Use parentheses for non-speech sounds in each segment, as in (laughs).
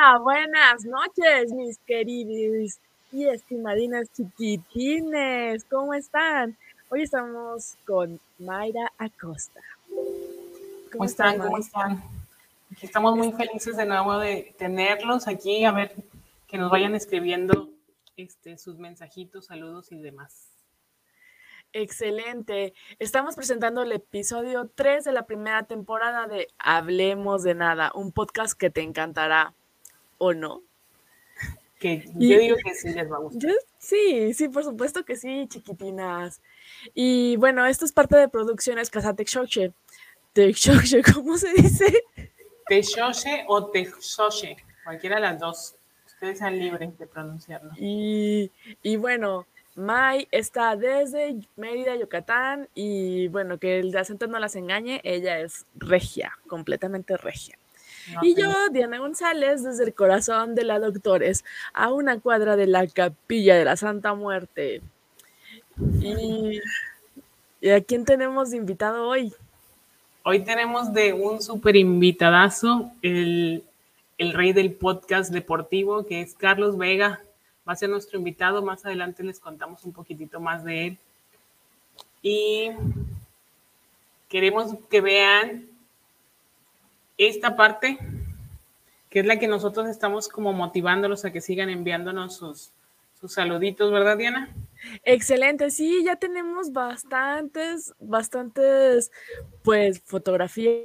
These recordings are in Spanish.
Hola, buenas noches, mis queridos y estimadinas chiquitines. ¿Cómo están? Hoy estamos con Mayra Acosta. ¿Cómo, están? ¿Cómo están? estamos muy felices de nuevo de tenerlos aquí, a ver que nos vayan escribiendo este, sus mensajitos, saludos y demás. Excelente. Estamos presentando el episodio 3 de la primera temporada de Hablemos de Nada, un podcast que te encantará, ¿o no? Que yo digo que sí les va a gustar. sí, sí, por supuesto que sí, chiquitinas. Y bueno, esto es parte de Producciones Casate Xoche. (laughs) ¿cómo se dice? Texoche o Texoche, cualquiera de las dos. Ustedes sean libres de pronunciarlo. Y, y bueno, Mai está desde Mérida, Yucatán, y bueno, que el acento no las engañe, ella es regia, completamente regia. Y yo, Diana González, desde el corazón de la Doctores, a una cuadra de la capilla de la Santa Muerte. ¿Y, ¿y a quién tenemos de invitado hoy? Hoy tenemos de un súper invitadazo, el, el rey del podcast deportivo, que es Carlos Vega va a ser nuestro invitado. Más adelante les contamos un poquitito más de él. Y queremos que vean esta parte, que es la que nosotros estamos como motivándolos a que sigan enviándonos sus, sus saluditos, ¿verdad, Diana? Excelente, sí, ya tenemos bastantes, bastantes, pues, fotografías.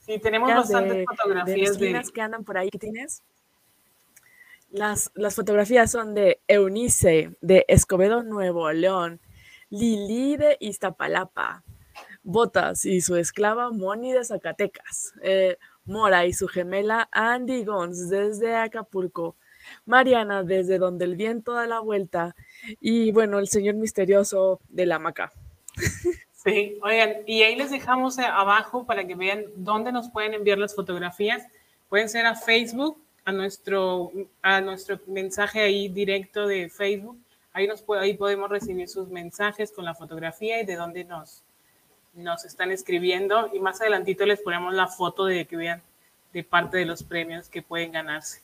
Sí, tenemos bastantes fotografías de, que andan por ahí. ¿Qué tienes? Las, fotografías son de Eunice, de Escobedo, Nuevo León, Lili de Iztapalapa, Botas y su esclava Moni de Zacatecas, eh, Mora y su gemela Andy Gons desde Acapulco, Mariana desde donde el viento da la vuelta y bueno, el señor misterioso de la maca. Sí, oigan, y ahí les dejamos abajo para que vean dónde nos pueden enviar las fotografías. Pueden ser a Facebook a nuestro, a nuestro mensaje ahí directo de Facebook. Ahí, nos, ahí podemos recibir sus mensajes con la fotografía y de dónde nos, nos están escribiendo. Y más adelantito les ponemos la foto de que vean de parte de los premios que pueden ganarse.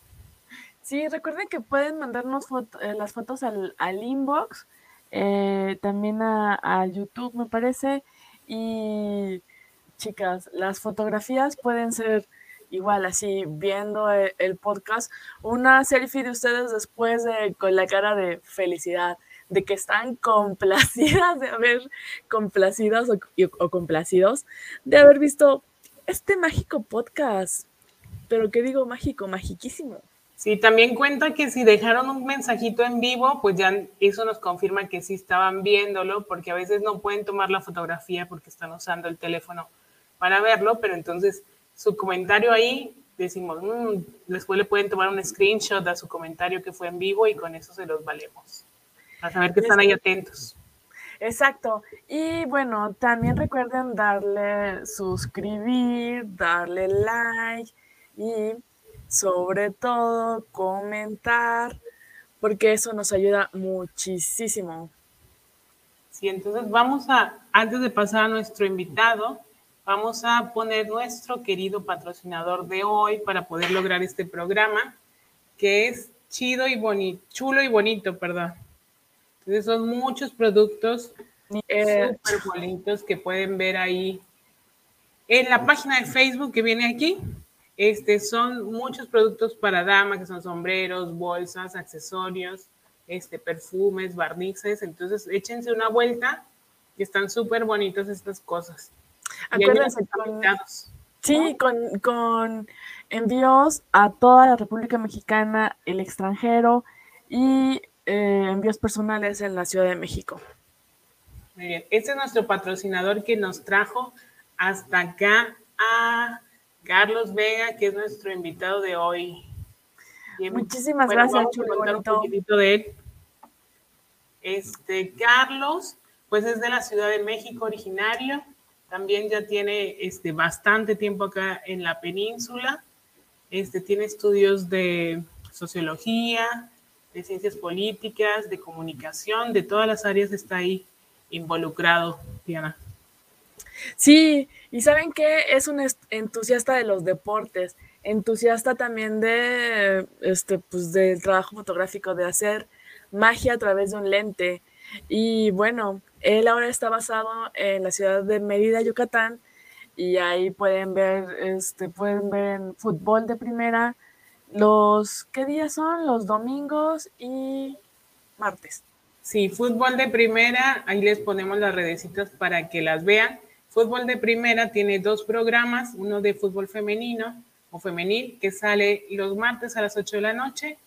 Sí, recuerden que pueden mandarnos eh, las fotos al, al inbox, eh, también a, a YouTube me parece. Y chicas, las fotografías pueden ser igual así viendo e, el, podcast, una selfie de ustedes después de con la cara de felicidad, de que están complacidas de haber complacidas o, complacidos de haber visto este mágico podcast. Pero qué digo mágico, magiquísimo. Sí, también cuenta que si dejaron un mensajito en vivo, pues ya eso nos confirma que sí estaban viéndolo, porque a veces no pueden tomar la fotografía porque están usando el teléfono para verlo, pero entonces su comentario ahí, decimos, mm, después le pueden tomar un screenshot a su comentario que fue en vivo y con eso se los valemos. Para saber que están ahí atentos. Exacto. Y bueno, también recuerden darle suscribir, darle like y sobre todo comentar, porque eso nos ayuda muchísimo. Sí, entonces vamos a, antes de pasar a nuestro invitado, vamos a poner nuestro querido patrocinador de hoy para poder lograr este programa, que es chido y bonito, chulo y bonito, perdón. Entonces son muchos productos eh, súper bonitos que pueden ver ahí en la página de Facebook que viene aquí. Este, son muchos productos para dama, que son sombreros, bolsas, accesorios, este, perfumes, barnices. Entonces, échense una vuelta, que están súper bonitas estas cosas. Acuérdense sí, con, envíos a toda la República Mexicana, el extranjero y eh, envíos personales en la Ciudad de México. Muy bien, este es nuestro patrocinador que nos trajo hasta acá a Carlos Vega, que es nuestro invitado de hoy. Muchísimas gracias, un poquitito de él. Este, Carlos, pues es de la Ciudad de México originario, también ya tiene este, bastante tiempo acá en la península. Este, tiene estudios de sociología, de ciencias políticas, de comunicación, de todas las áreas está ahí involucrado, Diana. Sí, y saben que es un entusiasta de los deportes, entusiasta también de este pues del trabajo fotográfico, de hacer magia a través de un lente. Y bueno, él ahora está basado en la ciudad de Mérida, Yucatán, y ahí pueden ver, este, pueden ver fútbol de primera los, ¿qué días son? Los domingos y martes. Sí, fútbol de primera, ahí les ponemos las redecitas para que las vean. Fútbol de primera tiene dos programas, uno de fútbol femenino o femenil, que sale los martes a las 8 de la noche,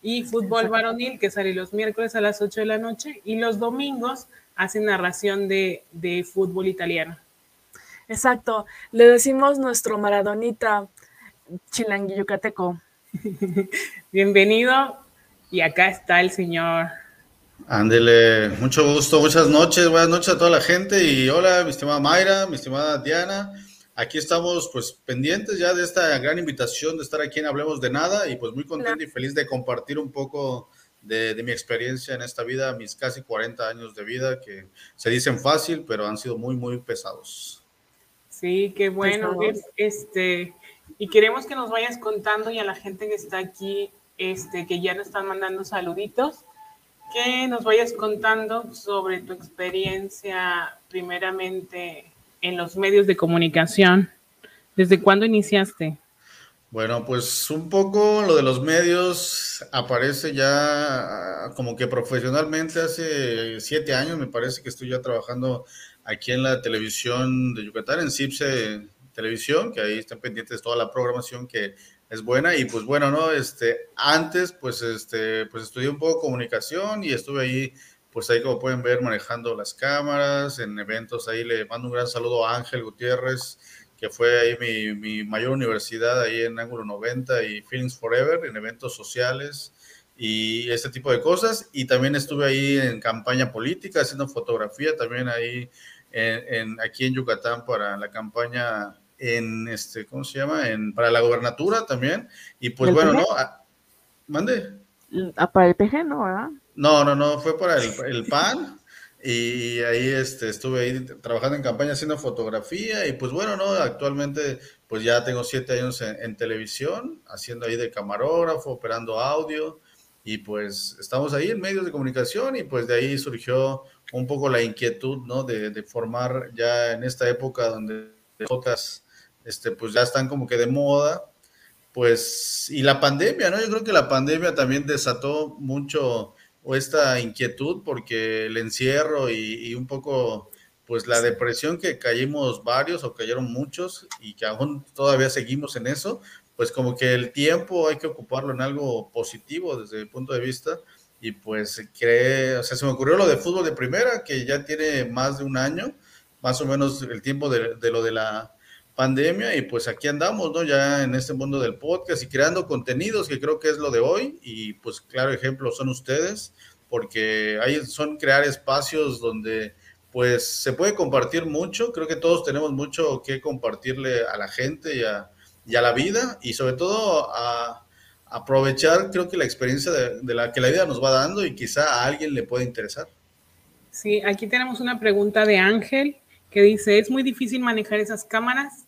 y fútbol varonil, que sale los miércoles a las 8 de la noche, y los domingos hacen narración de, de fútbol italiano. Exacto, le decimos nuestro maradonita chilangui yucateco. (laughs) Bienvenido, y acá está el señor Ándele, mucho gusto, muchas noches, buenas noches a toda la gente y hola, mi estimada Mayra, mi estimada Diana. Aquí estamos pues pendientes ya de esta gran invitación de estar aquí en Hablemos de Nada y pues muy contento y feliz de compartir un poco de, mi experiencia en esta vida, mis casi 40 años de vida que se dicen fácil, pero han sido muy, muy pesados. Sí, qué bueno. Este, y queremos que nos vayas contando y a la gente que está aquí, este, que ya nos están mandando saluditos que nos vayas contando sobre tu experiencia primeramente en los medios de comunicación. ¿Desde cuándo iniciaste? Bueno, pues un poco lo de los medios aparece ya como que profesionalmente hace siete años, me parece que estoy ya trabajando aquí en la televisión de Yucatán, en CIPSE Televisión, que ahí están pendientes toda la programación que es buena y pues bueno, ¿no? Este, antes pues este, pues estudié un poco comunicación y estuve ahí, pues ahí como pueden ver, manejando las cámaras, en eventos, ahí le mando un gran saludo a Ángel Gutiérrez, que fue ahí mi, mi mayor universidad ahí en Ángulo 90 y Feelings Forever, en eventos sociales y este tipo de cosas. Y también estuve ahí en campaña política, haciendo fotografía también ahí aquí en Yucatán para la campaña en este, ¿cómo se llama? En, para la gobernatura también. Y pues bueno, ¿no? Ah, mande. Ah, para el PG, ¿no? ¿verdad? No, no, no, fue para el, el PAN. (laughs) Y ahí este, estuve ahí trabajando en campaña haciendo fotografía y pues bueno, ¿no? Actualmente pues ya tengo siete años en, televisión, haciendo ahí de camarógrafo, operando audio y pues estamos ahí en medios de comunicación y pues de ahí surgió un poco la inquietud, ¿no? De, de formar ya en esta época donde pocas este, pues ya están como que de moda, pues, y la pandemia, ¿no? Yo creo que la pandemia también desató mucho esta inquietud porque el encierro y, un poco, pues, la depresión que caímos varios o cayeron muchos y que aún todavía seguimos en eso, pues como que el tiempo hay que ocuparlo en algo positivo desde el punto de vista y pues cree, o sea, se me ocurrió lo de fútbol de primera, que ya tiene más de un año, más o menos el tiempo de lo de la pandemia y pues aquí andamos, ¿no? Ya en este mundo del podcast y creando contenidos, que creo que es lo de hoy y pues claro ejemplo son ustedes, porque ahí son crear espacios donde pues se puede compartir mucho, creo que todos tenemos mucho que compartirle a la gente y a, la vida y sobre todo a, aprovechar creo que la experiencia de, de, la que la vida nos va dando y quizá a alguien le puede interesar. Sí, aquí tenemos una pregunta de Ángel que dice, ¿es muy difícil manejar esas cámaras?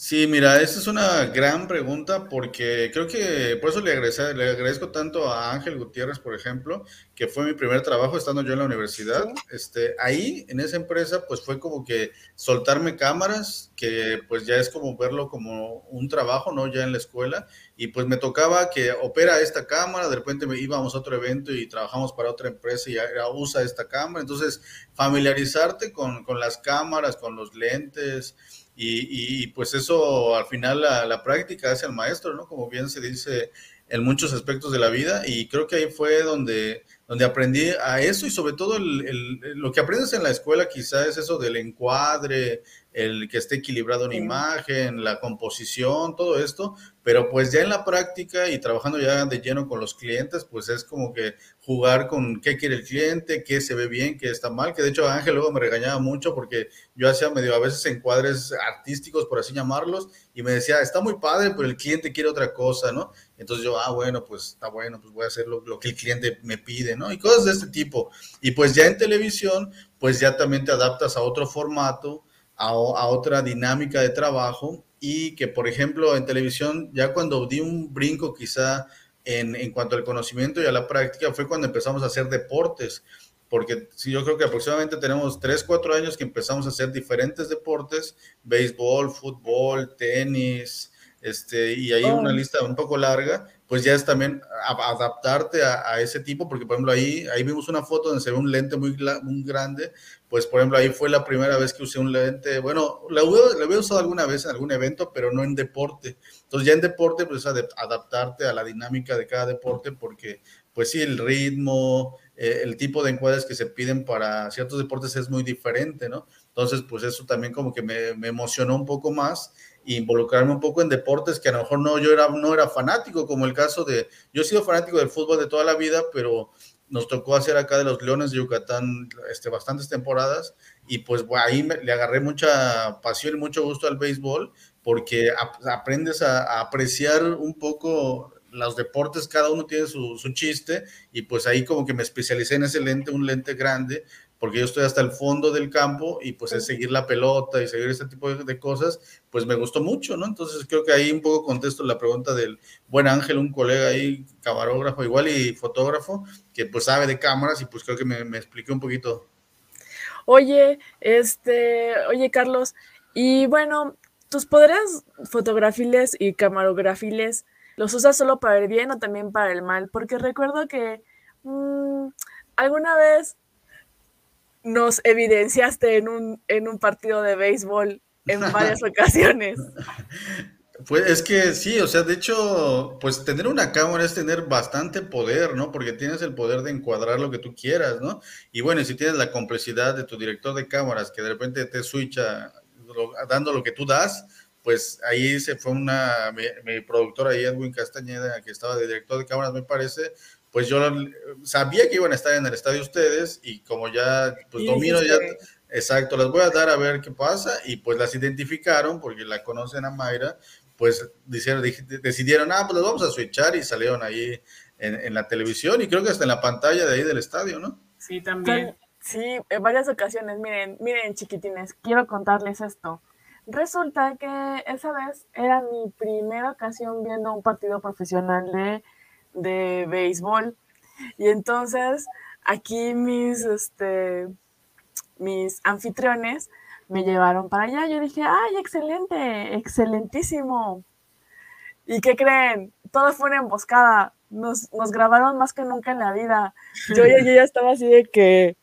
Sí, mira, esa es una gran pregunta porque creo que por eso le agradezco, le agradezco tanto a Ángel Gutiérrez, por ejemplo, que fue mi primer trabajo estando yo en la universidad. Este, ahí, en esa empresa, pues fue como que soltarme cámaras, que pues ya es como verlo como un trabajo, ¿no? Ya en la escuela. Y pues me tocaba que opera esta cámara, de repente me íbamos a otro evento y trabajamos para otra empresa y usa esta cámara. Entonces, familiarizarte con, con las cámaras, con los lentes y, pues eso al final la, práctica hace al maestro, ¿no? Como bien se dice en muchos aspectos de la vida y creo que ahí fue donde, donde aprendí a eso y sobre todo lo que aprendes en la escuela quizás es eso del encuadre, el que esté equilibrado en imagen, la composición, todo esto, pero pues ya en la práctica y trabajando ya de lleno con los clientes, pues es como que jugar con qué quiere el cliente, qué se ve bien, qué está mal, que de hecho Ángel luego me regañaba mucho porque yo hacía medio a veces encuadres artísticos, por así llamarlos, y me decía, está muy padre, pero el cliente quiere otra cosa, ¿no? Entonces yo, ah, bueno, pues está bueno, pues voy a hacer lo, lo que el cliente me pide, ¿no? Y cosas de este tipo. Y pues ya en televisión, pues ya también te adaptas a otro formato, a, otra dinámica de trabajo y que, por ejemplo, en televisión, ya cuando di un brinco quizá en, en cuanto al conocimiento y a la práctica, fue cuando empezamos a hacer deportes porque sí, yo creo que aproximadamente tenemos 3, 4 años que empezamos a hacer diferentes deportes, béisbol, fútbol, tenis, este, y hay una oh. lista un poco larga, pues ya es también adaptarte a, ese tipo, porque por ejemplo ahí, ahí vimos una foto donde se ve un lente muy, muy grande, pues por ejemplo ahí fue la primera vez que usé un lente, bueno, lo, lo había usado alguna vez en algún evento, pero no en deporte. Entonces ya en deporte, pues adaptarte a la dinámica de cada deporte, porque pues sí, el ritmo, eh, el tipo de encuadres que se piden para ciertos deportes es muy diferente, ¿no? Entonces, pues eso también como que me, me emocionó un poco más involucrarme un poco en deportes que a lo mejor no, yo era, no era fanático, como el caso de, yo he sido fanático del fútbol de toda la vida, pero nos tocó hacer acá de los Leones de Yucatán este, bastantes temporadas y pues ahí le agarré mucha pasión y mucho gusto al béisbol porque aprendes a, apreciar un poco los deportes, cada uno tiene su, su, chiste y pues ahí como que me especialicé en ese lente, un lente grande porque yo estoy hasta el fondo del campo y pues es seguir la pelota y seguir este tipo de, cosas, pues me gustó mucho, ¿no? Entonces creo que ahí un poco contesto la pregunta del buen Ángel, un colega ahí, camarógrafo igual y fotógrafo, que pues sabe de cámaras y pues creo que me, me expliqué un poquito. Oye, este, oye Carlos, y bueno, tus poderes fotografiles y camarografiles, ¿los usas solo para el bien o también para el mal? Porque recuerdo que mmm, alguna vez nos evidenciaste en un, en un partido de béisbol en varias (laughs) ocasiones. Pues es que sí, o sea, de hecho, pues tener una cámara es tener bastante poder, ¿no? Porque tienes el poder de encuadrar lo que tú quieras, ¿no? Y bueno, si tienes la complejidad de tu director de cámaras que de repente te switcha dando lo que tú das, pues ahí se fue una, mi, mi productora Edwin Castañeda, que estaba de director de cámaras, me parece, pues yo sabía que iban a estar en el estadio ustedes y como ya, pues domino ya, exacto, las voy a dar a ver qué pasa y pues las identificaron porque la conocen a Mayra, pues dijeron, decidieron, ah, pues las vamos a switchar y salieron ahí en, la televisión y creo que hasta en la pantalla de ahí del estadio, ¿no? Sí, también. Sí, en varias ocasiones, miren, miren chiquitines, quiero contarles esto. Resulta que esa vez era mi primera ocasión viendo un partido profesional de de béisbol. Y entonces aquí mis, este, mis anfitriones me llevaron para allá. Yo dije, ay, excelente, excelentísimo. ¿Y qué creen? Todo fue una emboscada. Nos, nos grabaron más que nunca en la vida. Yo, yo, ya estaba así de que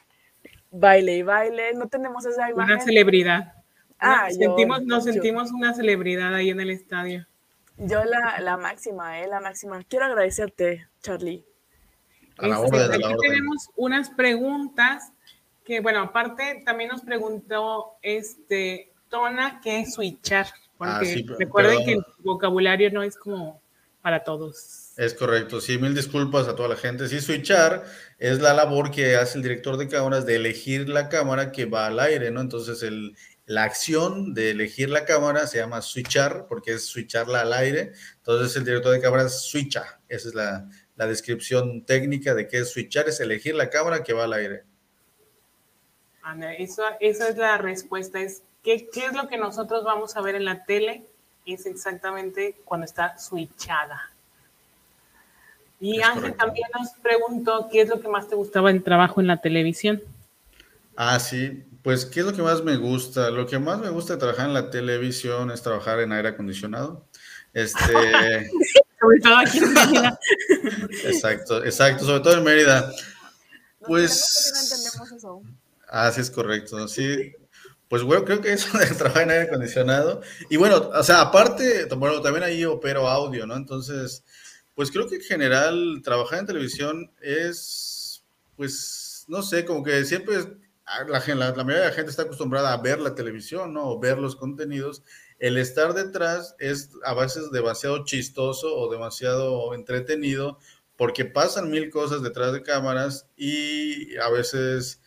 baile y baile. No tenemos esa imagen. Una celebridad. Ah, sentimos, nos sentimos una celebridad ahí en el estadio. Yo la, la máxima, eh, la máxima. Quiero agradecerte, Charlie. A la este, aquí tenemos unas preguntas que, bueno, aparte también nos preguntó este Tona qué es switchar, porque ah, recuerden que el vocabulario no es como para todos. Es correcto, sí, mil disculpas a toda la gente. Sí, switchar es la labor que hace el director de cámaras de elegir la cámara que va al aire, ¿no? Entonces, el, la acción de elegir la cámara se llama switchar, porque es switcharla al aire. Entonces el director de cámaras switcha. Esa es la, descripción técnica de qué es switchar, es elegir la cámara que va al aire. esa es la respuesta. Es, ¿qué, ¿Qué es lo que nosotros vamos a ver en la tele? Es exactamente cuando está switchada. Y Ángel también nos preguntó qué es lo que más te gustaba del trabajo en la televisión. Ah, sí, pues, ¿qué es lo que más me gusta? Lo que más me gusta de trabajar en la televisión es trabajar en aire acondicionado. Este. (laughs) sobre todo aquí en Mérida. (laughs) exacto, exacto, sobre todo en Mérida. Pues. No entendemos eso. Ah, sí, es correcto. Sí. Pues bueno, creo que eso de (laughs) trabajar en aire acondicionado. Y bueno, o sea, aparte, bueno, también ahí opero audio, ¿no? Entonces, pues creo que en general trabajar en televisión es, pues, no sé, como que siempre la, la, la, mayoría de la gente está acostumbrada a ver la televisión, ¿no? O ver los contenidos. El estar detrás es a veces demasiado chistoso o demasiado entretenido porque pasan mil cosas detrás de cámaras y a veces,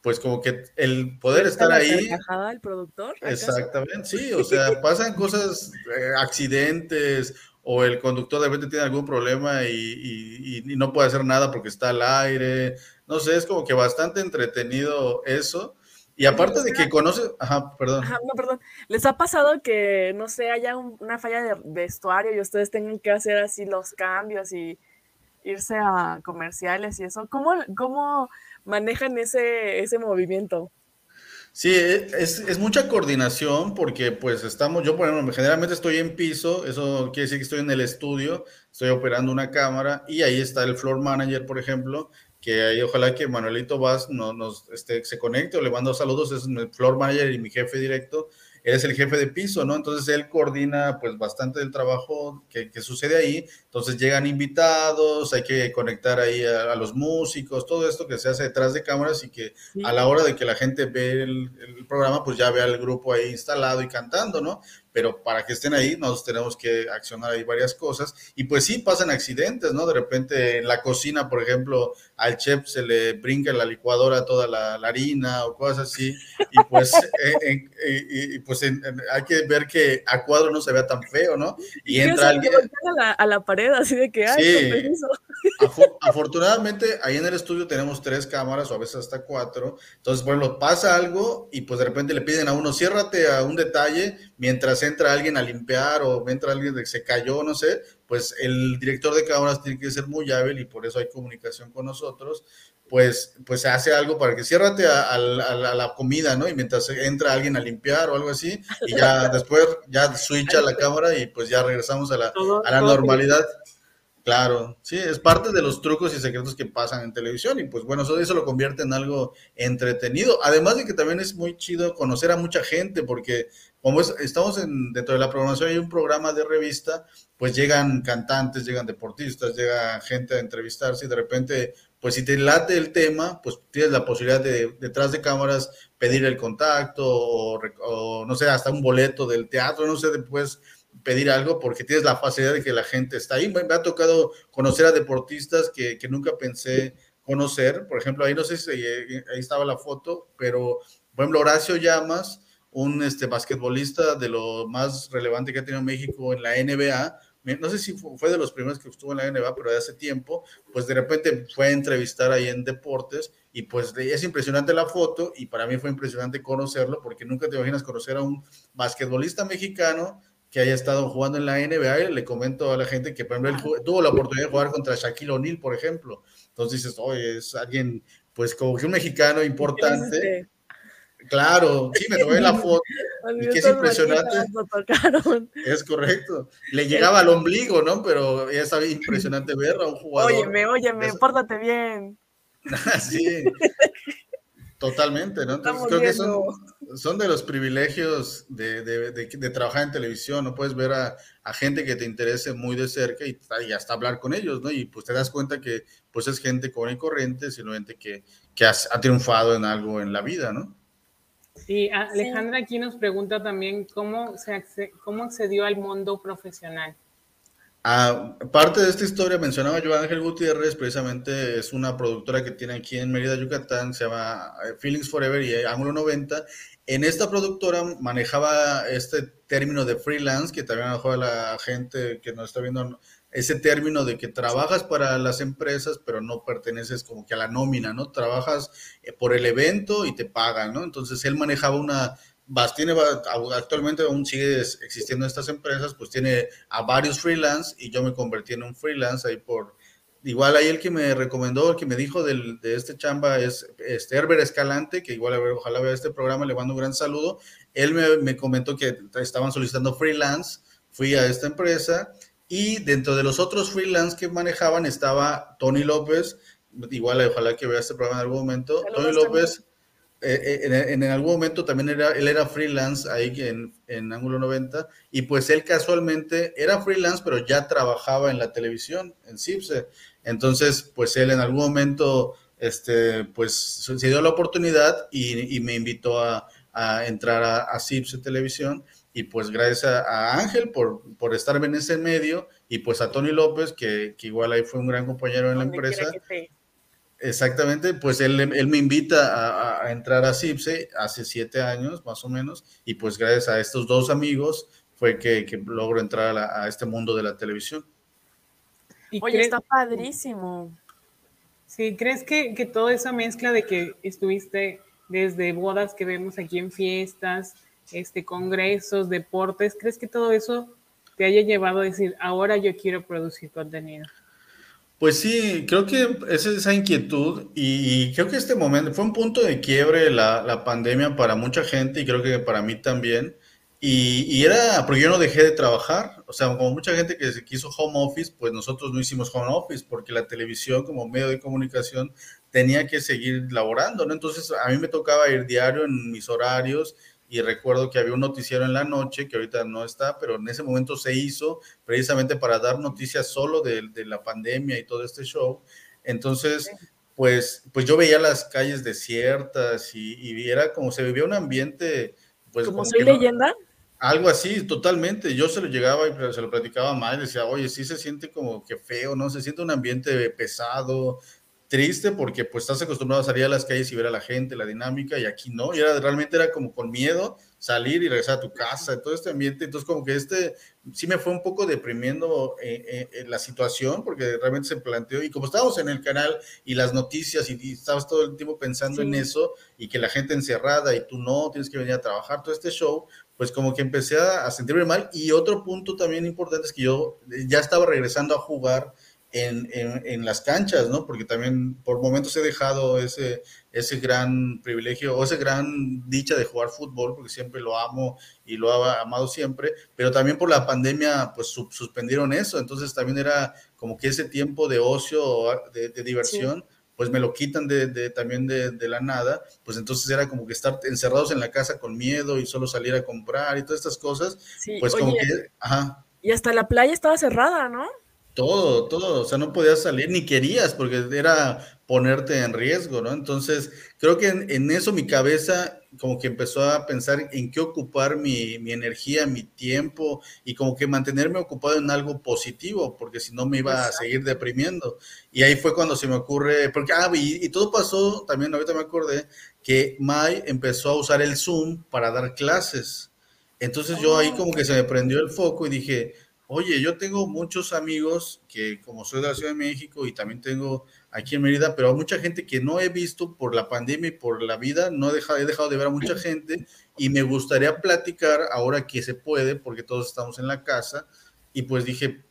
pues como que el poder estar ahí... el productor? Exactamente, sí, o (laughs) sea, pasan cosas, eh, accidentes o el conductor de repente tiene algún problema y, y, no puede hacer nada porque está al aire, no sé, es como que bastante entretenido eso. Y aparte de que conoces, ajá, perdón. Ajá, no, perdón. ¿Les ha pasado que, no sé, haya una falla de vestuario y ustedes tengan que hacer así los cambios y irse a comerciales y eso? ¿Cómo, cómo manejan ese, ese movimiento? Sí, e, es, es, mucha coordinación porque pues estamos, yo por ejemplo, generalmente estoy en piso, eso quiere decir que estoy en el estudio, estoy operando una cámara y ahí está el floor manager, por ejemplo, que ahí ojalá que Manuelito Vaz nos, nos este, se conecte o le mando saludos, es mi floor manager y mi jefe directo, él es el jefe de piso, ¿no? Entonces él coordina pues bastante del trabajo que, que sucede ahí. Entonces llegan invitados, hay que conectar ahí a, los músicos, todo esto que se hace detrás de cámaras y que a la hora de que la gente ve el, el, programa, pues ya ve al grupo ahí instalado y cantando, ¿no? Pero para que estén ahí nosotros tenemos que accionar ahí varias cosas y pues sí pasan accidentes, ¿no? De repente en la cocina, por ejemplo, al chef se le brinca en la licuadora toda la, harina o cosas así y pues, (laughs) eh, y, pues hay que ver que a cuadro no se vea tan feo, ¿no? Y, entra alguien... A la, a la, pared así de que, ay, sí. Afortunadamente ahí en el estudio tenemos tres cámaras o a veces hasta cuatro, entonces bueno, pasa algo y pues de repente le piden a uno, ciérrate a un detalle mientras entra alguien a limpiar o entra alguien que se cayó, no sé, pues el director de cámaras tiene que ser muy hábil y por eso hay comunicación con nosotros, pues, pues se hace algo para que ciérrate a, a, la comida, ¿no? Y mientras entra alguien a limpiar o algo así, y ya después ya switcha la (laughs) cámara y pues ya regresamos a la, a la normalidad. Claro, sí, es parte de los trucos y secretos que pasan en televisión y pues bueno, eso, eso lo convierte en algo entretenido. Además de que también es muy chido conocer a mucha gente porque como estamos en, dentro de la programación hay un programa de revista, pues llegan cantantes, llegan deportistas, llega gente a entrevistarse y de repente, pues si te late el tema, pues tienes la posibilidad de detrás de cámaras pedir el contacto o, o no sé, hasta un boleto del teatro, no sé, después pedir algo porque tienes la facilidad de que la gente está ahí. Me, ha tocado conocer a deportistas que, que, nunca pensé conocer. Por ejemplo, ahí no sé si eh, ahí estaba la foto, pero por ejemplo, Horacio Llamas, un este, basquetbolista de lo más relevante que ha tenido México en la NBA. No sé si fue de los primeros que estuvo en la NBA, pero de hace tiempo, pues de repente fue a entrevistar ahí en deportes y pues es impresionante la foto y para mí fue impresionante conocerlo porque nunca te imaginas conocer a un basquetbolista mexicano que haya estado jugando en la NBA, le comento a la gente que, por ejemplo, él tuvo la oportunidad de jugar contra Shaquille O'Neal, por ejemplo. Entonces dices, oye, es alguien, pues como que un mexicano importante. Claro, sí, me tomé la foto. (laughs) y que es impresionante. Es correcto. Le (laughs) llegaba al ombligo, ¿no? Pero ya estaba impresionante ver a un jugador. Óyeme, óyeme, pórtate bien. (laughs) sí. Totalmente, ¿no? Entonces creo que son, son de los privilegios de, de, de, trabajar en televisión, ¿no? Puedes ver a, a, gente que te interese muy de cerca y, y, hasta hablar con ellos, ¿no? Y pues te das cuenta que pues es gente común y corriente, sino gente que, que has, ha triunfado en algo en la vida, ¿no? Sí, Alejandra aquí nos pregunta también cómo, se cómo accedió al mundo profesional. Ah, parte de esta historia mencionaba yo Ángel Gutiérrez, precisamente es una productora que tiene aquí en Mérida, Yucatán, se llama eh, Feelings Forever y Ángulo 90. En esta productora manejaba este término de freelance, que también a la gente que nos está viendo, ese término de que trabajas para las empresas, pero no perteneces como que a la nómina, ¿no? Trabajas eh, por el evento y te pagan, ¿no? Entonces él manejaba una tiene, actualmente aún sigue existiendo estas empresas, pues tiene a varios freelance y yo me convertí en un freelance ahí por, igual ahí el que me recomendó, el que me dijo del, de este chamba es este Herbert Escalante, que igual a ver, ojalá vea este programa, le mando un gran saludo. Él me, me comentó que estaban solicitando freelance, fui a esta empresa y dentro de los otros freelance que manejaban estaba Tony López, igual ojalá que vea este programa en algún momento. Tony López eh, eh, en, algún momento también era, él era freelance ahí en, en Ángulo 90 y pues él casualmente era freelance pero ya trabajaba en la televisión, en CIPSE. Entonces pues él en algún momento este, pues se dio la oportunidad y, me invitó a, entrar a, a, CIPSE Televisión y pues gracias a, Ángel por, por estar en ese medio y pues a Tony López que, que igual ahí fue un gran compañero en la empresa. Exactamente, pues él, él me invita a, entrar a CIPSE hace siete años, más o menos, y pues gracias a estos dos amigos fue que, que logro entrar a, este mundo de la televisión. Oye, está padrísimo. Sí, ¿crees que, que, toda esa mezcla de que estuviste desde bodas que vemos aquí en fiestas, este, congresos, deportes. ¿Crees que todo eso te haya llevado a decir, ahora yo quiero producir contenido? Pues sí, creo que es esa inquietud y, creo que este momento fue un punto de quiebre la, la, pandemia para mucha gente y creo que para mí también. Y, y, era porque yo no dejé de trabajar, o sea, como mucha gente que se quiso home office, pues nosotros no hicimos home office porque la televisión como medio de comunicación tenía que seguir laborando, ¿no? Entonces a mí me tocaba ir diario en mis horarios y recuerdo que había un noticiero en la noche, que ahorita no está, pero en ese momento se hizo precisamente para dar noticias solo de, de la pandemia y todo este show. Entonces, pues, pues yo veía las calles desiertas y, y era como se vivía un ambiente, pues... ¿Como, soy leyenda? algo así, totalmente. Yo se lo llegaba y se lo platicaba mal, decía, oye, sí se siente como que feo, ¿no? Se siente un ambiente pesado, triste porque pues estás acostumbrado a salir a las calles y ver a la gente, la dinámica, y aquí no, y era, realmente era como con miedo salir y regresar a tu casa, todo este ambiente, entonces como que este sí me fue un poco deprimiendo eh, eh, la situación porque realmente se planteó, y como estábamos en el canal y las noticias y, estabas todo el tiempo pensando en eso y que la gente encerrada y tú no, tienes que venir a trabajar, todo este show, pues como que empecé a, a sentirme mal y otro punto también importante es que yo ya estaba regresando a jugar en, en, las canchas, ¿no? Porque también por momentos he dejado ese, ese gran privilegio o esa gran dicha de jugar fútbol, porque siempre lo amo y lo he amado siempre, pero también por la pandemia, pues suspendieron eso, entonces también era como que ese tiempo de ocio, de, diversión. pues me lo quitan de, de también de, de, la nada, pues entonces era como que estar encerrados en la casa con miedo y solo salir a comprar y todas estas cosas, pues como que, ajá. Y hasta la playa estaba cerrada, ¿no? Todo, todo, o sea, no podías salir ni querías porque era ponerte en riesgo, ¿no? Entonces, creo que en, eso mi cabeza como que empezó a pensar en qué ocupar mi, mi, energía, mi tiempo y como que mantenerme ocupado en algo positivo, porque si no me iba a seguir deprimiendo. Y ahí fue cuando se me ocurre, porque, ah, y, y todo pasó, también ahorita me acordé, que Mai empezó a usar el Zoom para dar clases. Entonces yo ahí como que se me prendió el foco y dije, Oye, yo tengo muchos amigos que, como soy de la Ciudad de México y también tengo aquí en Mérida, pero mucha gente que no he visto por la pandemia y por la vida, no he dejado, he dejado de ver a mucha gente y me gustaría platicar ahora que se puede, porque todos estamos en la casa, y pues dije,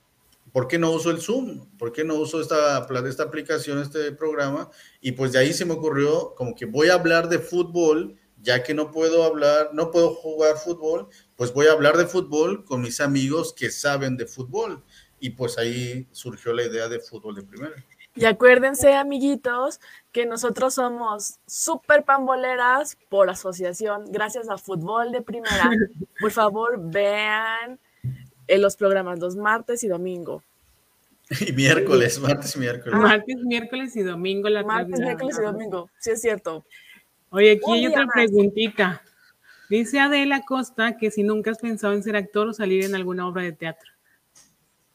¿por qué no uso el Zoom? ¿Por qué no uso esta, esta aplicación, este programa? Y pues de ahí se me ocurrió como que voy a hablar de fútbol ya que no puedo hablar, no puedo jugar fútbol, pues voy a hablar de fútbol con mis amigos que saben de fútbol. Y pues ahí surgió la idea de fútbol de primera. Y acuérdense, amiguitos, que nosotros somos súper pamboleras por asociación, gracias a Fútbol de Primera. (laughs) Por favor, vean en los programas los martes y domingo. Y miércoles, martes y miércoles. Martes, miércoles y domingo. La martes, miércoles y domingo, sí es cierto. Oye, aquí hay otra preguntita. Dice Adela Costa que si nunca has pensado en ser actor o salir en alguna obra de teatro.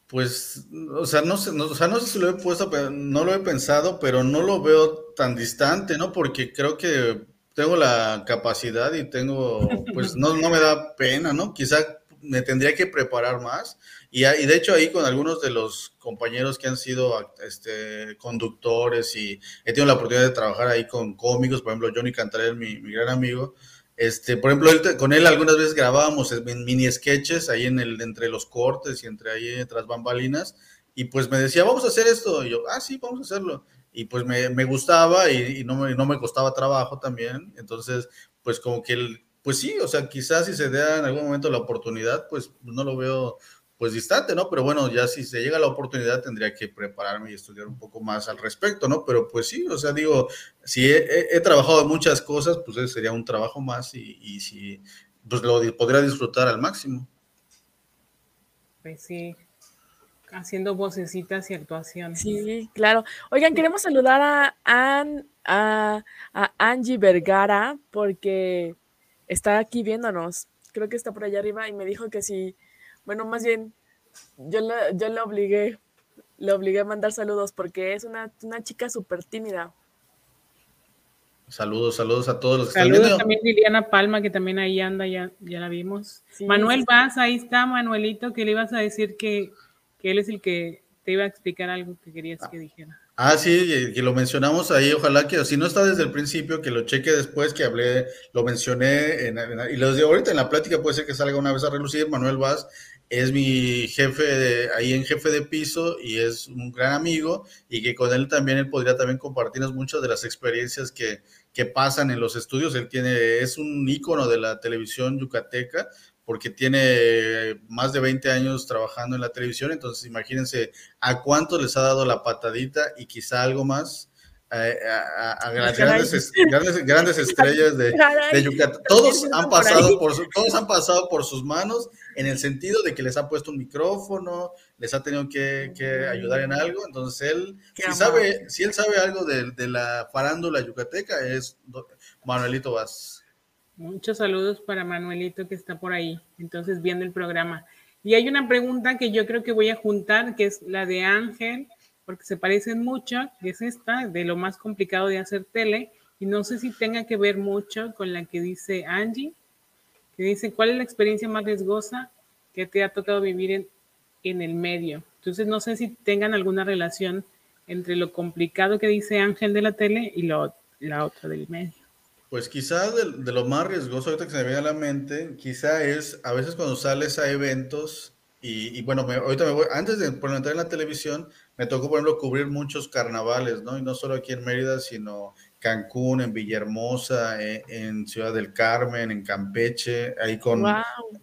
Pues, o sea, no sé, no, o sea, no sé si lo he puesto, pero no lo he pensado, pero no lo veo tan distante, ¿no? Porque creo que tengo la capacidad y tengo, pues no, no me da pena, ¿no? Quizá me tendría que preparar más. Y, y, de hecho ahí con algunos de los compañeros que han sido este, conductores y he tenido la oportunidad de trabajar ahí con cómicos, por ejemplo Johnny Cantarell, mi, mi gran amigo, este, por ejemplo, con él algunas veces grabábamos mini sketches ahí en el, entre los cortes y entre ahí tras bambalinas y pues me decía, vamos a hacer esto, y yo, ah, sí, vamos a hacerlo. Y pues me, me gustaba y, y, no, me, no me costaba trabajo también, entonces pues como que él, pues sí, o sea, quizás si se da en algún momento la oportunidad, pues no lo veo pues distante, ¿no? Pero bueno, ya si se llega la oportunidad tendría que prepararme y estudiar un poco más al respecto, ¿no? Pero pues sí, o sea, digo, si he, trabajado muchas cosas, pues ese sería un trabajo más y, y si, pues lo podría disfrutar al máximo. Pues sí, haciendo vocecitas y actuaciones. Sí, claro. Oigan, queremos saludar a, a, a Angie Vergara porque está aquí viéndonos. Creo que está por allá arriba y me dijo que si bueno, más bien, yo le, yo le obligué, le obligué a mandar saludos porque es una, una chica súper tímida. Saludos, saludos a todos los que saludos están también Liliana Palma, que también ahí anda, ya, ya la vimos. Manuel Vaz, ahí está, Manuelito, que le ibas a decir que, que, él es el que te iba a explicar algo que querías que dijera. Ah, sí, que lo mencionamos ahí, ojalá que si no está desde el principio, que lo cheque después, que hablé, lo mencioné, y los de ahorita en la plática puede ser que salga una vez a relucir, Manuel Vaz es mi jefe ahí en jefe de piso y es un gran amigo y que con él también él podría también compartirnos muchas de las experiencias que, que pasan en los estudios. Él tiene, es un ícono de la televisión yucateca porque tiene más de 20 años trabajando en la televisión, entonces imagínense a cuántos les ha dado la patadita y quizá algo más eh, a, grandes, grandes, (laughs) estrellas de, Yucatán. Todos han, pasado por todos han pasado por sus manos en el sentido de que les ha puesto un micrófono, les ha tenido que, ayudar en algo, entonces él, si, sabe, si él sabe algo de, de la farándula yucateca, es Manuelito Vaz. Muchos saludos para Manuelito que está por ahí, entonces viendo el programa. Y hay una pregunta que yo creo que voy a juntar, que es la de Ángel, porque se parecen mucho, que es esta, de lo más complicado de hacer tele, y no sé si tenga que ver mucho con la que dice Angie, que dice, ¿cuál es la experiencia más riesgosa que te ha tocado vivir en, en el medio? Entonces no sé si tengan alguna relación entre lo complicado que dice Ángel de la tele y lo, la otra del medio. Pues quizá de, lo más riesgoso ahorita que se me viene a la mente, quizá es a veces cuando sales a eventos y, bueno, ahorita me voy, antes de entrar en la televisión, me tocó, por ejemplo, cubrir muchos carnavales, ¿no? Y no solo aquí en Mérida, sino Cancún, en Villahermosa, eh, en Ciudad del Carmen, en Campeche, ahí con,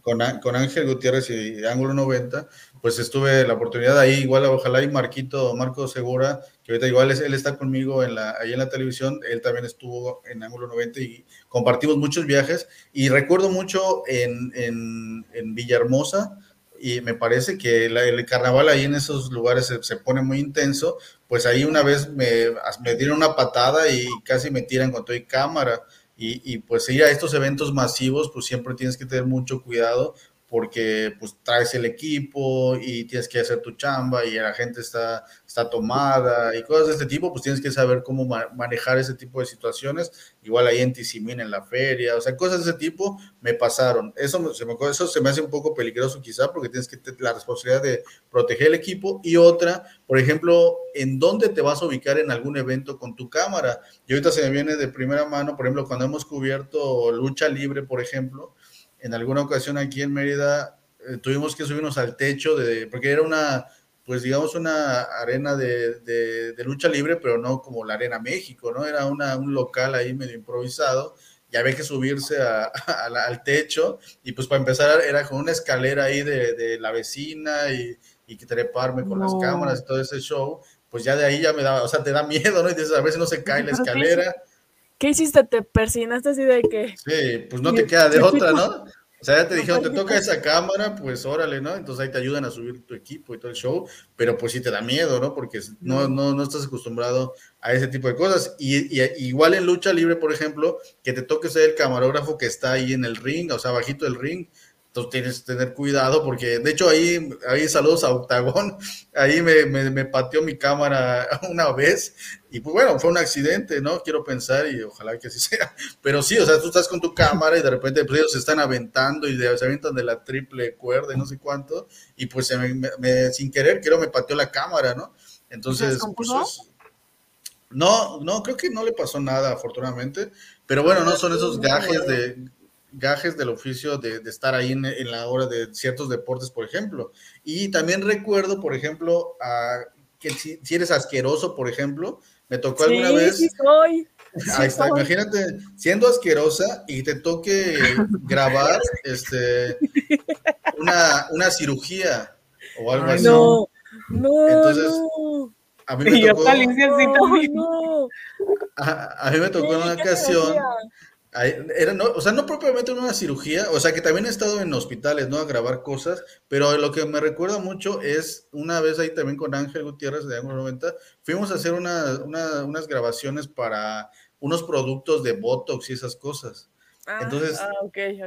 con, con, Ángel Gutiérrez y Ángulo 90, pues estuve la oportunidad ahí, igual ojalá y Marquito, Marco Segura, que ahorita igual es, él está conmigo en la, ahí en la televisión, él también estuvo en Ángulo 90 y compartimos muchos viajes y recuerdo mucho en, en, en Villahermosa, y me parece que el carnaval ahí en esos lugares se, pone muy intenso, pues ahí una vez me, me, dieron una patada y casi me tiran con todo y cámara. Y, y pues ir a estos eventos masivos, pues siempre tienes que tener mucho cuidado porque pues traes el equipo y tienes que hacer tu chamba y la gente está, está tomada y cosas de este tipo, pues tienes que saber cómo manejar ese tipo de situaciones. Igual ahí en Tizimín, en la feria, o sea, cosas de ese tipo me pasaron. Eso se me, eso se me hace un poco peligroso quizá porque tienes que la responsabilidad de proteger el equipo y otra, por ejemplo, en dónde te vas a ubicar en algún evento con tu cámara. Y ahorita se me viene de primera mano, por ejemplo, cuando hemos cubierto lucha libre, por ejemplo, en alguna ocasión aquí en Mérida eh, tuvimos que subirnos al techo, de, porque era una, pues digamos, una arena de, de, lucha libre, pero no como la Arena México, ¿no? Era una, un local ahí medio improvisado y había que subirse a, (laughs) al techo y pues para empezar era con una escalera ahí de, la vecina y, y treparme con las cámaras y todo ese show, pues ya de ahí ya me da, o sea, te da miedo, ¿no? Y dices, a ver si no se cae la escalera. ¿Qué hiciste? ¿Te persinaste así de que? Sí, pues no te queda de (laughs) otra, ¿no? O sea, ya te dijeron, te toca esa cámara, pues órale, ¿no? Entonces ahí te ayudan a subir tu equipo y todo el show, pero pues sí te da miedo, ¿no? Porque no, no, no estás acostumbrado a ese tipo de cosas. Y, igual en lucha libre, por ejemplo, que te toque ser el camarógrafo que está ahí en el ring, o sea, bajito del ring, entonces tienes que tener cuidado porque, de hecho, ahí, ahí saludos a Octagón, (laughs) ahí me, me, pateó mi cámara (laughs) una vez y pues bueno, fue un accidente, ¿no? Quiero pensar y ojalá que así (laughs) sea. Pero sí, o sea, tú estás con tu cámara y de repente pues, ellos se están aventando y se aventan de la triple cuerda y no sé cuánto y pues me, sin querer, quiero me pateó la cámara, ¿no? Entonces, pues no, no, creo que no le pasó nada, afortunadamente. Pero bueno, no son esos gajes de gajes del oficio de, estar ahí en, la hora de ciertos deportes, por ejemplo. Y también recuerdo, por ejemplo, a, que si, eres asqueroso, por ejemplo, me tocó alguna vez. Sí, soy. Ahí está, imagínate, siendo asquerosa y te toque (laughs) grabar este, una, una cirugía o algo así. No, no. Entonces, a mí me tocó. a, mí me tocó en una ocasión era, no, o sea, no propiamente una cirugía, o sea, que también he estado en hospitales, ¿no? A grabar cosas, pero lo que me recuerda mucho es una vez ahí también con Ángel Gutiérrez de Ángulo 90, fuimos a hacer unas grabaciones para unos productos de Botox y esas cosas. Ah, Entonces, ah,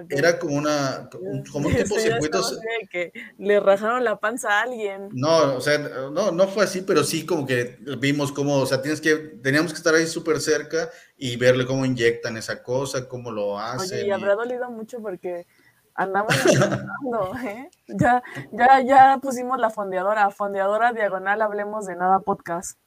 era como una, (laughs) como un tipo de circuitos. que le rajaron la panza a alguien. No, o sea, no, no fue así, pero sí como que vimos cómo, o sea, tienes que, teníamos que estar ahí súper cerca y verle cómo inyectan esa cosa, cómo lo hacen. Oye, y habrá dolido mucho porque andamos (laughs) ¿eh? Ya, ya, ya pusimos la fondeadora, fondeadora diagonal, hablemos de nada podcast.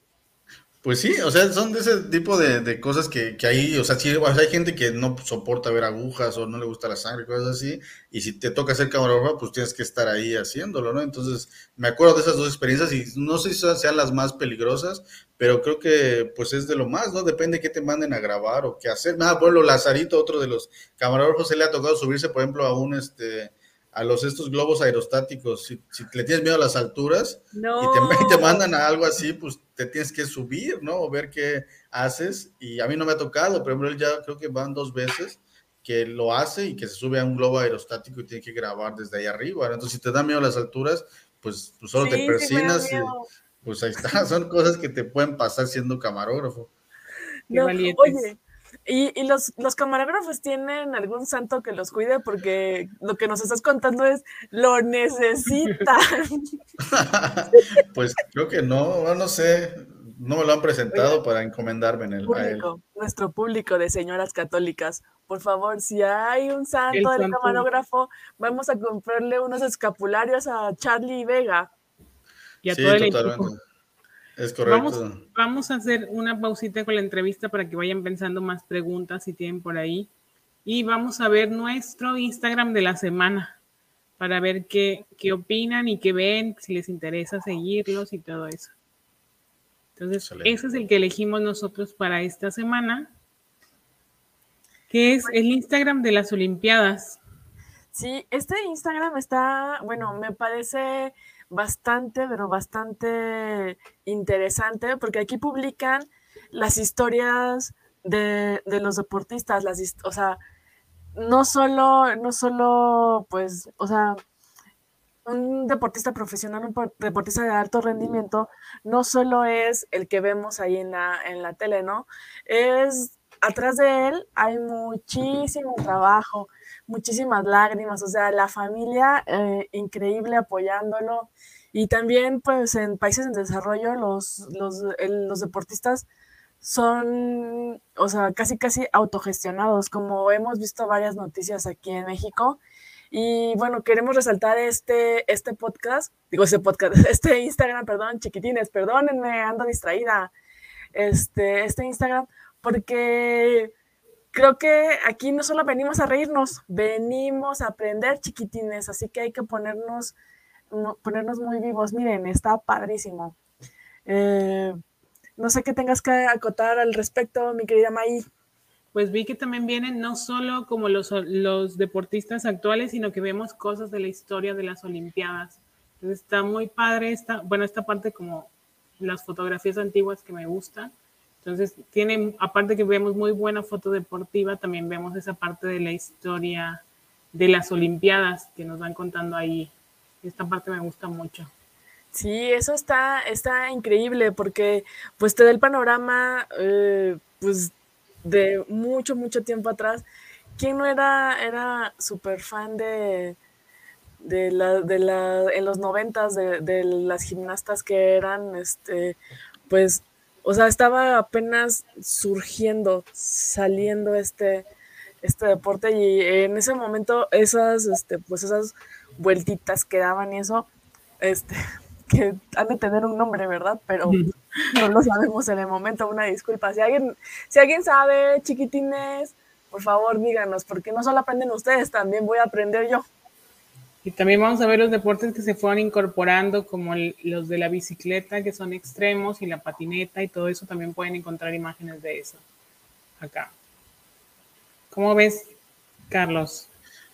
Pues sí, o sea, son de ese tipo de, de cosas que, que hay, o sea, sí, o sea, hay gente que no soporta ver agujas o no le gusta la sangre, cosas así, y si te toca hacer camarógrafo, pues tienes que estar ahí haciéndolo, ¿no? Entonces, me acuerdo de esas dos experiencias y no sé si sean las más peligrosas, pero creo que pues es de lo más, ¿no? Depende de qué te manden a grabar o qué hacer. Nada, por ejemplo, Lazarito, otro de los camarógrafos, se le ha tocado subirse, por ejemplo, a un, este, a los estos globos aerostáticos, si, si le tienes miedo a las alturas y, te, (laughs) te, mandan a algo así, pues te tienes que subir, ¿no? O ver qué haces. Y a mí no me ha tocado, pero él ya creo que van dos veces que lo hace y que se sube a un globo aerostático y tiene que grabar desde ahí arriba. Entonces, si te da miedo las alturas, pues, pues solo te persinas y pues ahí está. (laughs) Son cosas que te pueden pasar siendo camarógrafo. No, oye, y, los, los, camarógrafos tienen algún santo que los cuide porque lo que nos estás contando es lo necesitan. (laughs) pues creo que no, no sé, no me lo han presentado para encomendarme en el público, Nuestro público de señoras católicas, por favor, si hay un santo del camarógrafo, vamos a comprarle unos escapularios a Charlie Vega. Y a todo el Equipo. Es correcto. Vamos, a hacer una pausita con la entrevista para que vayan pensando más preguntas si tienen por ahí. Y vamos a ver nuestro Instagram de la semana para ver qué, qué opinan y qué ven, si les interesa seguirlos y todo eso. Entonces, ese es el que elegimos nosotros para esta semana, que es el Instagram de las Olimpiadas. Sí, este Instagram está, bueno, me parece bastante, pero bastante interesante, porque aquí publican las historias de, los deportistas, las, o sea, no solo, no solo, pues, o sea, un deportista profesional, un deportista de alto rendimiento, no solo es el que vemos ahí en la, en la tele, ¿no? Es, atrás de él hay muchísimo trabajo, muchísimas lágrimas, o sea, la familia eh, increíble apoyándolo. Y también, pues, en países en desarrollo, los, los, los deportistas son, o sea, casi, casi autogestionados, como hemos visto varias noticias aquí en México. Y bueno, queremos resaltar este, este podcast, digo, este podcast, (laughs) este Instagram, perdón, chiquitines, perdónenme, ando distraída, este, este Instagram, porque creo que aquí no solo venimos a reírnos, venimos a aprender chiquitines, así que hay que ponernos, ponernos muy vivos. Miren, está padrísimo. Eh, no sé qué tengas que acotar al respecto, mi querida May. Pues vi que también vienen no solo como los, los deportistas actuales, sino que vemos cosas de la historia de las Olimpiadas. Entonces está muy padre esta, bueno, esta parte como las fotografías antiguas que me gustan entonces, tiene, aparte que vemos muy buena foto deportiva, también vemos esa parte de la historia de las Olimpiadas que nos van contando ahí. Esta parte me gusta mucho. Sí, eso está, está increíble porque pues te da el panorama eh, pues de mucho, mucho tiempo atrás. ¿Quién no era, era súper fan de, de la, de la, en los noventas de, de las gimnastas que eran, este, pues o sea, estaba apenas surgiendo, saliendo este, este deporte y en ese momento esas, este, pues esas vueltitas que daban y eso, este, (laughs) que han de tener un nombre, ¿verdad? Pero no lo sabemos en el momento, una disculpa. Si alguien, si alguien sabe, chiquitines, por favor díganos, porque no solo aprenden ustedes, también voy a aprender yo. Y también vamos a ver los deportes que se fueron incorporando, como los de la bicicleta, que son extremos, y la patineta, y todo eso también pueden encontrar imágenes de eso acá. ¿Cómo ves, Carlos?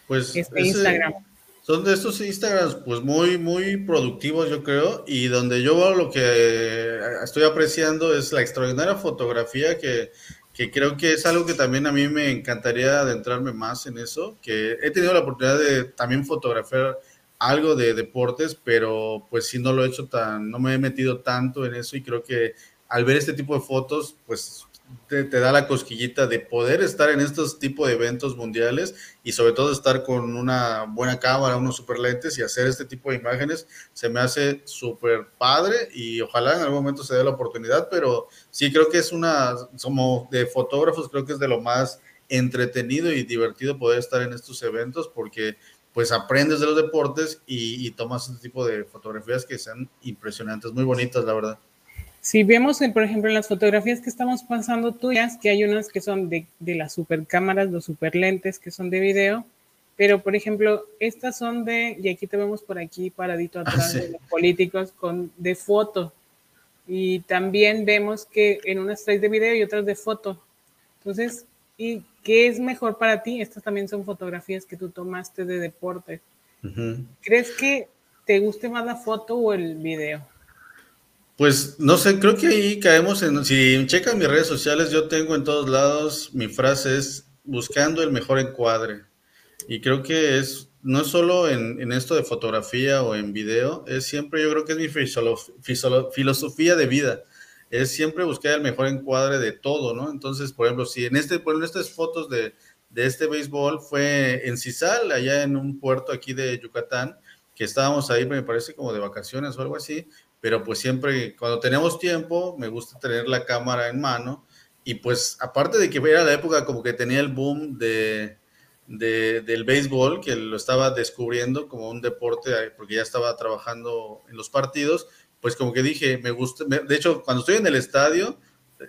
Pues este Instagram. Son de estos Instagrams, pues muy, muy productivos, yo creo, y donde yo lo que estoy apreciando es la extraordinaria fotografía que que creo que es algo que también a mí me encantaría adentrarme más en eso, que he tenido la oportunidad de también fotografiar algo de deportes, pero pues sí no lo he hecho tan, no me he metido tanto en eso y creo que al ver este tipo de fotos, pues te, da la cosquillita de poder estar en estos tipos de eventos mundiales y sobre todo estar con una buena cámara, unos super lentes y hacer este tipo de imágenes, se me hace súper padre y ojalá en algún momento se dé la oportunidad, pero sí creo que es una, como de fotógrafos, creo que es de lo más entretenido y divertido poder estar en estos eventos porque pues aprendes de los deportes y, y tomas este tipo de fotografías que sean impresionantes, muy bonitas, la verdad. Si vemos, por ejemplo, en las fotografías que estamos pasando tuyas, que hay unas que son de, de las super cámaras, los super lentes que son de video, pero por ejemplo, estas son de, y aquí te vemos por aquí paradito ah, atrás de los políticos, con, de foto. Y también vemos que en unas traes de video y otras de foto. Entonces, ¿y qué es mejor para ti? Estas también son fotografías que tú tomaste de deporte. ¿Crees que te guste más la foto o el video? Pues no sé, creo que ahí caemos en, si checan mis redes sociales, yo tengo en todos lados, mi frase es buscando el mejor encuadre. Y creo que es, no es solo en, en esto de fotografía o en video, es siempre, yo creo que es mi filosofía de vida, es siempre buscar el mejor encuadre de todo, ¿no? Entonces, por ejemplo, si en este, por estas fotos de, de este béisbol fue en Cisal, allá en un puerto aquí de Yucatán, que estábamos ahí, me parece como de vacaciones o algo así, pero pues siempre cuando tenemos tiempo me gusta tener la cámara en mano y pues aparte de que era la época como que tenía el boom de, del béisbol, que lo estaba descubriendo como un deporte porque ya estaba trabajando en los partidos, pues como que dije, me gusta, de hecho cuando estoy en el estadio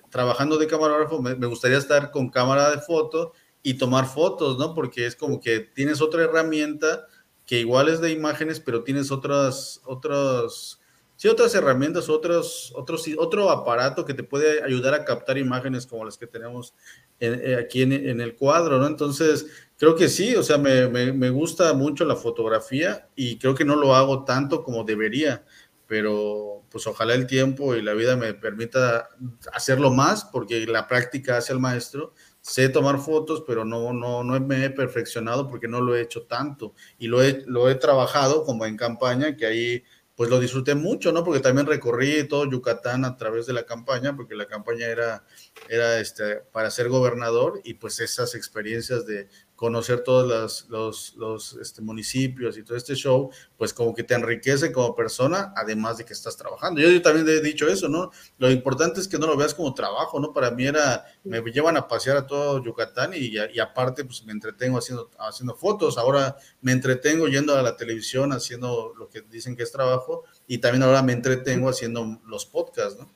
trabajando de camarógrafo, me, me gustaría estar con cámara de foto y tomar fotos, ¿no? Porque es como que tienes otra herramienta que igual es de imágenes, pero tienes otras, otras sí, otras herramientas, otros, otros, otro aparato que te puede ayudar a captar imágenes como las que tenemos eh, aquí en, el cuadro, ¿no? Entonces, creo que sí, o sea, me, me, gusta mucho la fotografía y creo que no lo hago tanto como debería, pero pues ojalá el tiempo y la vida me permita hacerlo más, porque la práctica hace al maestro. Sé tomar fotos, pero no, no, no me he perfeccionado porque no lo he hecho tanto y lo he, lo he trabajado como en campaña, que ahí pues lo disfruté mucho, ¿no? Porque también recorrí todo Yucatán a través de la campaña, porque la campaña era, era este, para ser gobernador y pues esas experiencias de conocer todos los, los, este, municipios y todo este show, pues como que te enriquece como persona, además de que estás trabajando. Yo, también he dicho eso, ¿no? Lo importante es que no lo veas como trabajo, ¿no? Para mí era, me llevan a pasear a todo Yucatán y, y aparte, pues me entretengo haciendo, haciendo fotos, ahora me entretengo yendo a la televisión haciendo lo que dicen que es trabajo y también ahora me entretengo haciendo los podcasts, ¿no?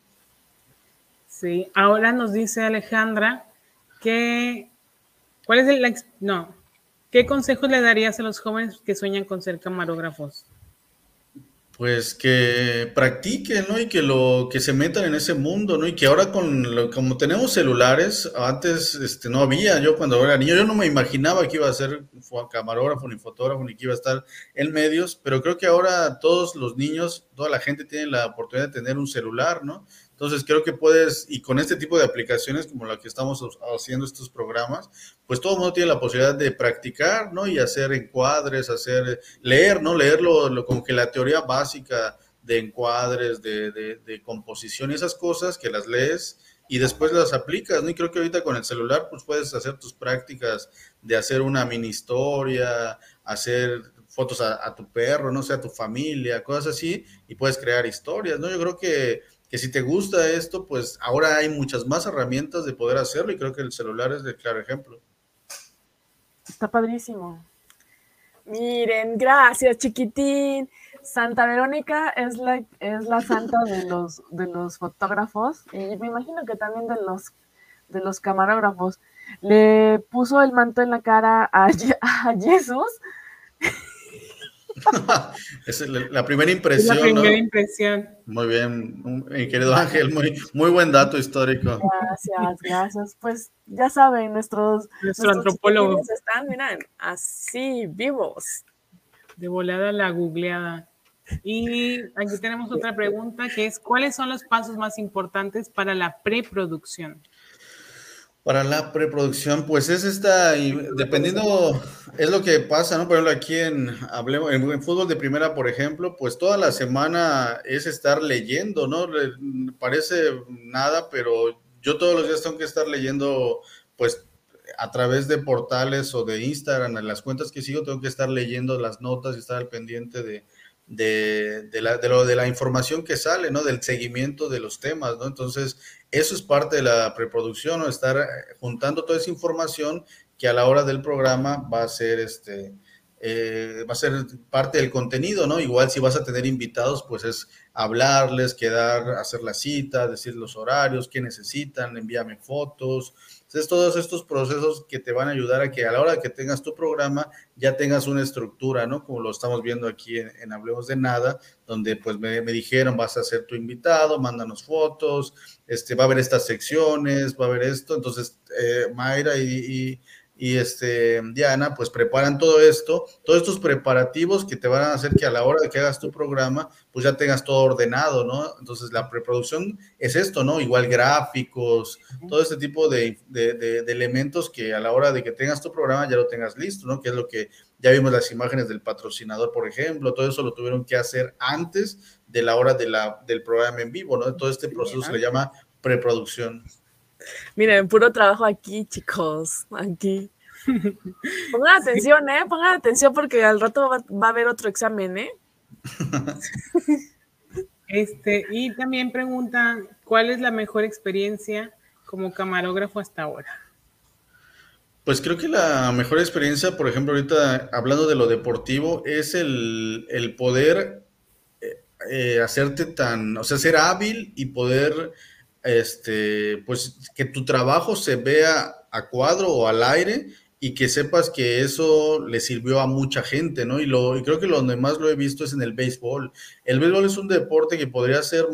Sí, ahora nos dice Alejandra que ¿Cuál es el no? ¿Qué consejos le darías a los jóvenes que sueñan con ser camarógrafos? Pues que practiquen, ¿no? Y que lo que se metan en ese mundo, ¿no? Y que ahora con como tenemos celulares, antes este no había, yo cuando era niño yo no me imaginaba que iba a ser camarógrafo ni fotógrafo ni que iba a estar en medios, pero creo que ahora todos los niños, toda la gente tiene la oportunidad de tener un celular, ¿no? Entonces creo que puedes, y con este tipo de aplicaciones como la que estamos haciendo estos programas, pues todo el mundo tiene la posibilidad de practicar, ¿no? Y hacer encuadres, hacer, leer, ¿no? Leerlo lo, como que la teoría básica de encuadres, de, de, composición y esas cosas que las lees y después las aplicas, ¿no? Y creo que ahorita con el celular pues puedes hacer tus prácticas de hacer una mini historia, hacer fotos a, a tu perro, no sé, a tu familia, cosas así, y puedes crear historias, ¿no? Yo creo que que si te gusta esto, pues ahora hay muchas más herramientas de poder hacerlo y creo que el celular es el claro ejemplo. Está padrísimo. Miren, gracias, chiquitín. Santa Verónica es la, es la santa de (laughs) los, de los fotógrafos y me imagino que también de los, de los camarógrafos. Le puso el manto en la cara a, (laughs) a Jesús (laughs) es la, primera impresión. La primera impresión. Muy bien, mi querido Ángel, muy, muy buen dato histórico. Gracias, gracias. Pues ya saben, nuestros, Nuestro antropólogos están, miren, así vivos. De volada la googleada. Y aquí tenemos otra pregunta que es, ¿cuáles son los pasos más importantes para la preproducción? Para la preproducción, pues es esta, dependiendo, es lo que pasa, ¿no? Por ejemplo, aquí en, hablemos, en, fútbol de primera, por ejemplo, pues toda la semana es estar leyendo, ¿no? Parece nada, pero yo todos los días tengo que estar leyendo, pues a través de portales o de Instagram, en las cuentas que sigo, tengo que estar leyendo las notas y estar al pendiente de, de, de, lo, de la información que sale, ¿no? Del seguimiento de los temas, ¿no? Entonces, eso es parte de la preproducción, ¿no? Estar eh, juntando toda esa información que a la hora del programa va a ser, este, eh, va a ser parte del contenido, ¿no? Igual si vas a tener invitados, pues es hablarles, quedar, hacer la cita, decir los horarios, qué necesitan, envíame fotos. Entonces, todos estos procesos que te van a ayudar a que a la hora que tengas tu programa ya tengas una estructura, ¿no? Como lo estamos viendo aquí en, Hablemos de Nada, donde pues me, dijeron, vas a ser tu invitado, mándanos fotos, este, va a haber estas secciones, va a haber esto. Entonces, eh, Mayra y y este, Diana, pues preparan todo esto, todos estos preparativos que te van a hacer que a la hora de que hagas tu programa, pues ya tengas todo ordenado, ¿no? Entonces la preproducción es esto, ¿no? Igual gráficos, todo este tipo de, elementos que a la hora de que tengas tu programa ya lo tengas listo, ¿no? Que es lo que ya vimos las imágenes del patrocinador, por ejemplo, todo eso lo tuvieron que hacer antes de la hora de la, del programa en vivo, ¿no? Todo este proceso se le llama preproducción. Miren, puro trabajo aquí, chicos, aquí. Pongan (laughs) atención, ¿eh? Pongan atención porque al rato va, a haber otro examen, ¿eh? Este, y también preguntan, ¿cuál es la mejor experiencia como camarógrafo hasta ahora? Pues creo que la mejor experiencia, por ejemplo, ahorita hablando de lo deportivo, es el, poder eh, eh, hacerte tan, o sea, ser hábil y poder este, pues que tu trabajo se vea a cuadro o al aire y que sepas que eso le sirvió a mucha gente, ¿no? Y, lo, y creo que lo donde más lo he visto es en el béisbol. El béisbol es un deporte que podría ser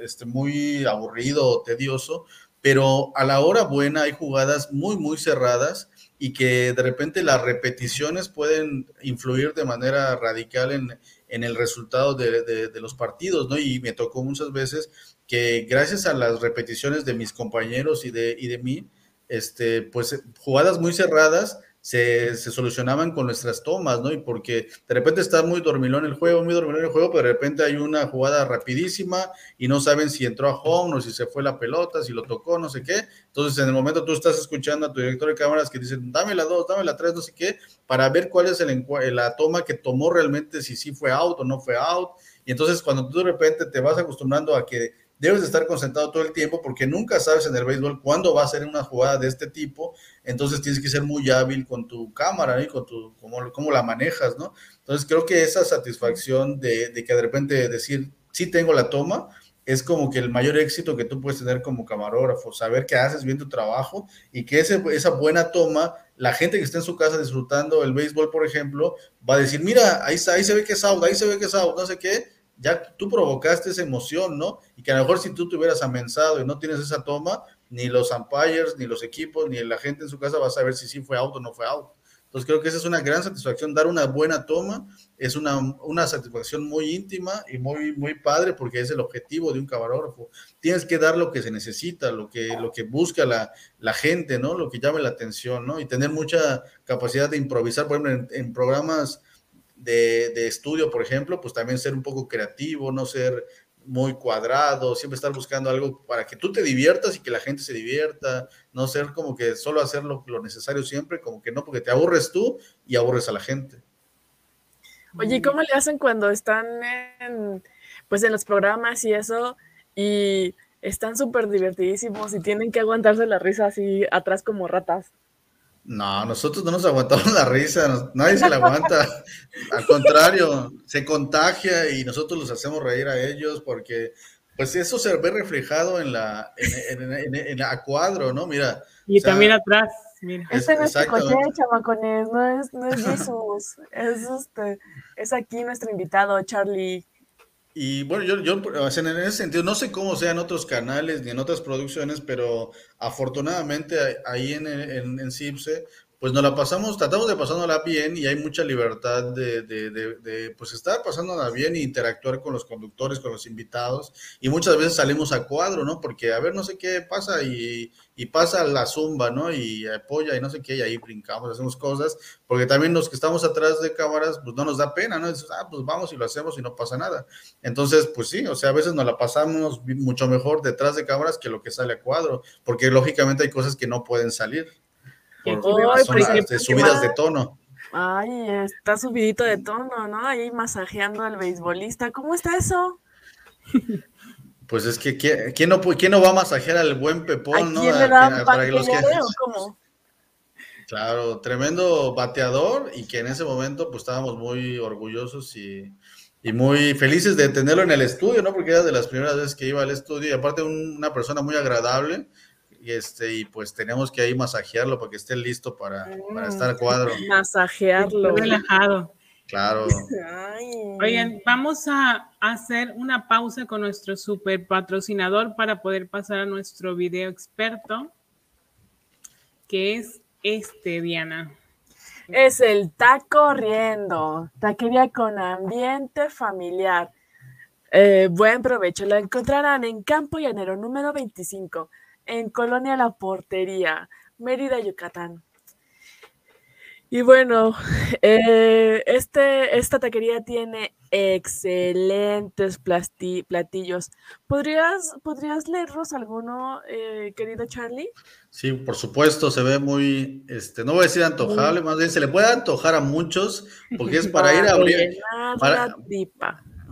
este, muy aburrido o tedioso, pero a la hora buena hay jugadas muy, muy cerradas y que de repente las repeticiones pueden influir de manera radical en, en el resultado de, de, los partidos, ¿no? Y me tocó muchas veces que gracias a las repeticiones de mis compañeros y de, y de mí, este, pues jugadas muy cerradas se, solucionaban con nuestras tomas, ¿no? Y porque de repente está muy dormilón el juego, muy dormilón el juego, pero de repente hay una jugada rapidísima y no saben si entró a home o si se fue la pelota, si lo tocó, no sé qué. Entonces, en el momento tú estás escuchando a tu director de cámaras que dicen, dame la dos, dame la tres, no sé qué, para ver cuál es el, la toma que tomó realmente, si sí fue out o no fue out. Y entonces, cuando tú de repente te vas acostumbrando a que debes de estar concentrado todo el tiempo porque nunca sabes en el béisbol cuándo va a ser una jugada de este tipo, entonces tienes que ser muy hábil con tu cámara y con tu, cómo, cómo, la manejas, ¿no? Entonces creo que esa satisfacción de, de, que de repente decir, sí tengo la toma, es como que el mayor éxito que tú puedes tener como camarógrafo, saber que haces bien tu trabajo y que ese, esa buena toma, la gente que está en su casa disfrutando el béisbol, por ejemplo, va a decir, mira, ahí, ahí se ve que es out, ahí se ve que es out, no sé qué, ya tú provocaste esa emoción, ¿no? Y que a lo mejor si tú te hubieras amensado y no tienes esa toma, ni los umpires, ni los equipos, ni la gente en su casa va a saber si sí fue auto o no fue auto. Entonces creo que esa es una gran satisfacción, dar una buena toma es una, una satisfacción muy íntima y muy, muy padre porque es el objetivo de un camarógrafo. Tienes que dar lo que se necesita, lo que, lo que busca la, la gente, ¿no? Lo que llame la atención, ¿no? Y tener mucha capacidad de improvisar, por ejemplo, en programas de, estudio, por ejemplo, pues también ser un poco creativo, no ser muy cuadrado, siempre estar buscando algo para que tú te diviertas y que la gente se divierta, no ser como que solo hacer lo, necesario siempre, como que no, porque te aburres tú y aburres a la gente. Oye, ¿cómo le hacen cuando están en, pues en los programas y eso y están súper divertidísimos y tienen que aguantarse la risa así atrás como ratas? No, nosotros no nos aguantamos la risa, nadie se la aguanta. Al contrario, se contagia y nosotros los hacemos reír a ellos porque pues eso se ve reflejado en la en, en, a cuadro, ¿no? Mira. Y también atrás. Mira. Este no es Chicoche, chamacones, no es, no es Jesús, es, este, es aquí nuestro invitado, Charlie y bueno, yo, en ese sentido, no sé cómo sean otros canales ni en otras producciones, pero afortunadamente ahí en, en, pues nos la pasamos, tratamos de pasándola bien y hay mucha libertad de, de, de, pues estar pasándola bien e interactuar con los conductores, con los invitados y muchas veces salimos a cuadro, ¿no? Porque a ver, no sé qué pasa y, pasa la zumba, ¿no? Y apoya y no sé qué y ahí brincamos, hacemos cosas, porque también los que estamos atrás de cámaras, pues no nos da pena, ¿no? Ah, pues vamos y lo hacemos y no pasa nada. Entonces, pues sí, o sea, a veces nos la pasamos mucho mejor detrás de cámaras que lo que sale a cuadro, porque lógicamente hay cosas que no pueden salir de subidas de tono. Ay, está subidito de tono, ¿no? Ahí masajeando al beisbolista. ¿Cómo está eso? Pues es que ¿quién no, quién no va a masajear al buen Pepón, ¿A ¿Quién le da para que los que... (laughs) Claro, tremendo bateador y que en ese momento pues estábamos muy orgullosos y, y muy felices de tenerlo en el estudio, ¿no? Porque era de las primeras veces que iba al estudio y aparte una persona muy agradable y este y pues tenemos que ahí masajearlo para que esté listo para, para estar a cuadro. Masajearlo. Relajado. Claro. Oigan, vamos a hacer una pausa con nuestro super patrocinador para poder pasar a nuestro video experto, que es este, Diana. Es el taco corriendo, taquería con ambiente familiar. Eh, buen provecho, la encontrarán en Campo Llanero número 25, en Colonia La Portería, Mérida, Yucatán. Y bueno, (laughs) eh, este, esta taquería tiene excelentes platillos. ¿Podrías, ¿Podrías leerlos alguno, eh, querido Charlie? Sí, por supuesto, se ve muy, este, no voy a decir antojable, más bien se le puede antojar a muchos, porque es para, (laughs) ir abriendo. Para,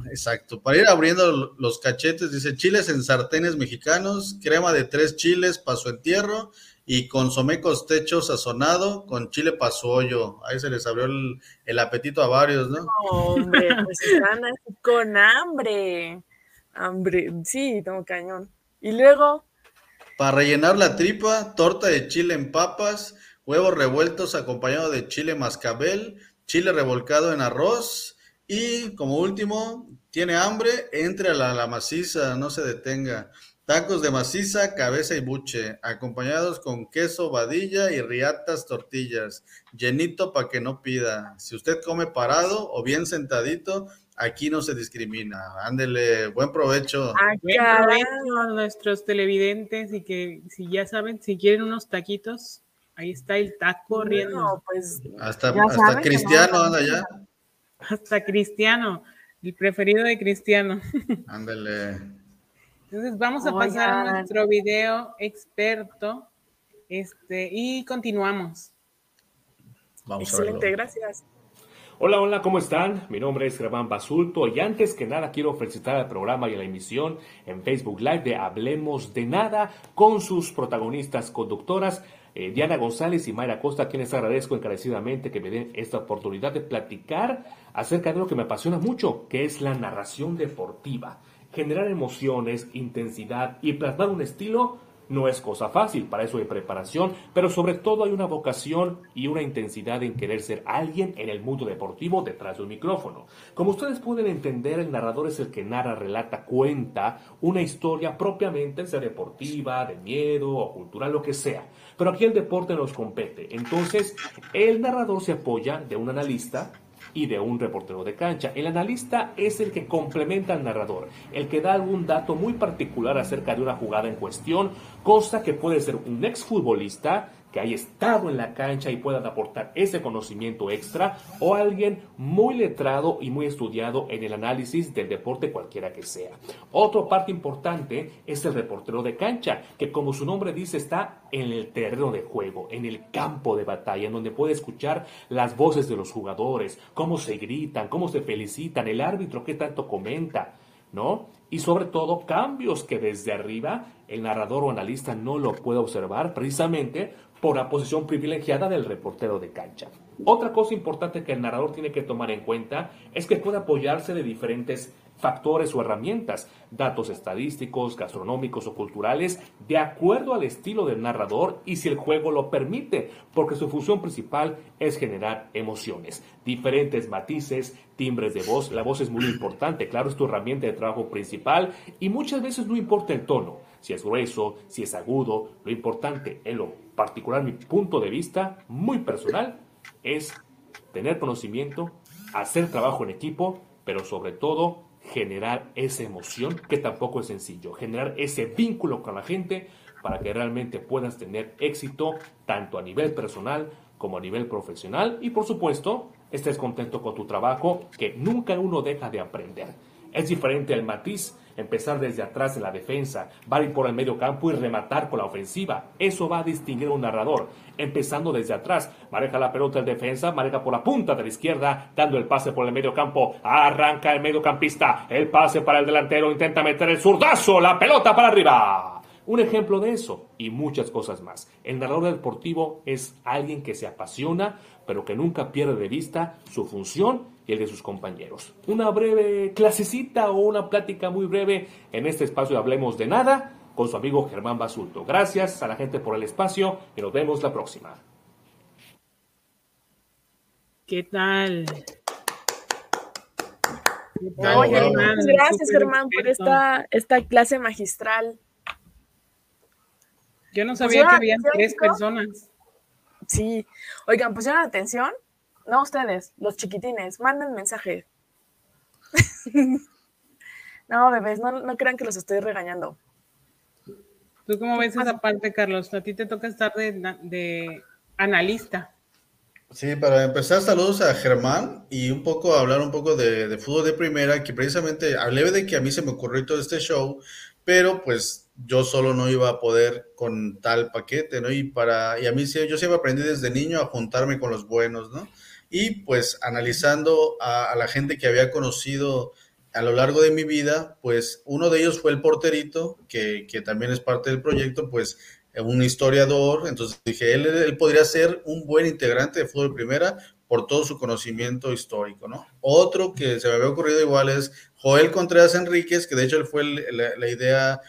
Exacto, para ir abriendo los cachetes, dice chiles en sartenes mexicanos, crema de tres chiles para su entierro y consomé costecho sazonado con chile pasoyo. Ahí se les abrió el, apetito a varios, ¿no? Hombre, pues están con hambre. Hambre, sí, tengo cañón. Y luego. Para rellenar la tripa, torta de chile en papas, huevos revueltos acompañado de chile mascabel, chile revolcado en arroz y como último, tiene hambre, entre a la, la maciza, no se detenga. Tacos de maciza, cabeza y buche, acompañados con queso, vadilla y riatas tortillas. Llenito para que no pida. Si usted come parado o bien sentadito, aquí no se discrimina. Ándele, buen provecho. buen provecho a nuestros televidentes y que si ya saben, si quieren unos taquitos, ahí está el taco corriendo. pues hasta, hasta Cristiano anda ya. Hasta Cristiano, el preferido de Cristiano. (laughs) Ándele. Entonces vamos a pasar a nuestro video experto este, y continuamos. Vamos Excelente, gracias. Hola, hola, ¿cómo están? Mi nombre es Germán Basulto y antes que nada quiero felicitar al programa y a la emisión en Facebook Live de Hablemos de Nada con sus protagonistas conductoras eh, Diana González y Mayra Costa, quienes agradezco encarecidamente que me den esta oportunidad de platicar acerca de lo que me apasiona mucho, que es la narración deportiva. Generar emociones, intensidad y plasmar un estilo no es cosa fácil, para eso hay preparación, pero sobre todo hay una vocación y una intensidad en querer ser alguien en el mundo deportivo detrás de un micrófono. Como ustedes pueden entender, el narrador es el que narra, relata, cuenta una historia propiamente, sea deportiva, de miedo o cultural, lo que sea. Pero aquí el deporte nos compete. Entonces, el narrador se apoya de un analista y de un reportero de cancha. El analista es el que complementa al narrador, el que da algún dato muy particular acerca de una jugada en cuestión, cosa que puede ser un exfutbolista que haya estado en la cancha y puedan aportar ese conocimiento extra, o alguien muy letrado y muy estudiado en el análisis del deporte cualquiera que sea. Otra parte importante es el reportero de cancha, que como su nombre dice está en el terreno de juego, en el campo de batalla, en donde puede escuchar las voces de los jugadores, cómo se gritan, cómo se felicitan, el árbitro qué tanto comenta. ¿no? Y sobre todo cambios que desde arriba el narrador o analista no lo puede observar precisamente por la posición privilegiada del reportero de cancha. Otra cosa importante que el narrador tiene que tomar en cuenta es que puede apoyarse de diferentes factores o herramientas, datos estadísticos, gastronómicos o culturales, de acuerdo al estilo del narrador y si el juego lo permite, porque su función principal es generar emociones, diferentes matices, timbres de voz. La voz es muy importante, claro, es tu herramienta de trabajo principal y muchas veces no importa el tono, si es grueso, si es agudo, lo importante, en lo particular, mi punto de vista muy personal, es tener conocimiento, hacer trabajo en equipo, pero sobre todo generar esa emoción, que tampoco es sencillo, generar ese vínculo con la gente para que realmente puedas tener éxito tanto a nivel personal como a nivel profesional. Y por supuesto estés contento con tu trabajo, que nunca uno deja de aprender. Es diferente el matiz empezar desde atrás en la defensa, va por el medio campo y rematar con la ofensiva. Eso va a distinguir a un narrador. Empezando desde atrás, maneja la pelota en defensa, maneja por la punta de la izquierda, dando el pase por el medio campo, arranca el mediocampista, el pase para el delantero, intenta meter el zurdazo, la pelota para arriba. Un ejemplo de eso y muchas cosas más. El narrador deportivo es alguien que se apasiona, pero que nunca pierde de vista su función y el de sus compañeros. Una breve clasecita o una plática muy breve en este espacio de Hablemos de Nada con su amigo Germán Basulto. Gracias a la gente por el espacio y nos vemos la próxima. ¿Qué tal? gracias Germán por esta, esta clase magistral. Yo no sabía que había tres personas. Sí, oigan, pusieron atención. No ustedes, los chiquitines, manden mensaje. (laughs) no, bebés, no, no crean que los estoy regañando. ¿Tú cómo ves esa parte, Carlos? A ti te toca estar de, de analista. Sí, para empezar, saludos a Germán y un poco hablar un poco de, fútbol de primera, que precisamente hablé de que a mí se me ocurrió todo este show, pero pues yo solo no iba a poder con tal paquete, ¿no? Y para, y a mí yo siempre aprendí desde niño a juntarme con los buenos, ¿no? Y pues analizando a, la gente que había conocido a lo largo de mi vida, pues uno de ellos fue el porterito, que, que también es parte del proyecto, pues un historiador, entonces dije, él, él, podría ser un buen integrante de fútbol primera por todo su conocimiento histórico, ¿no? Otro que se me había ocurrido igual es Joel Contreras Enríquez, que de hecho él fue la, idea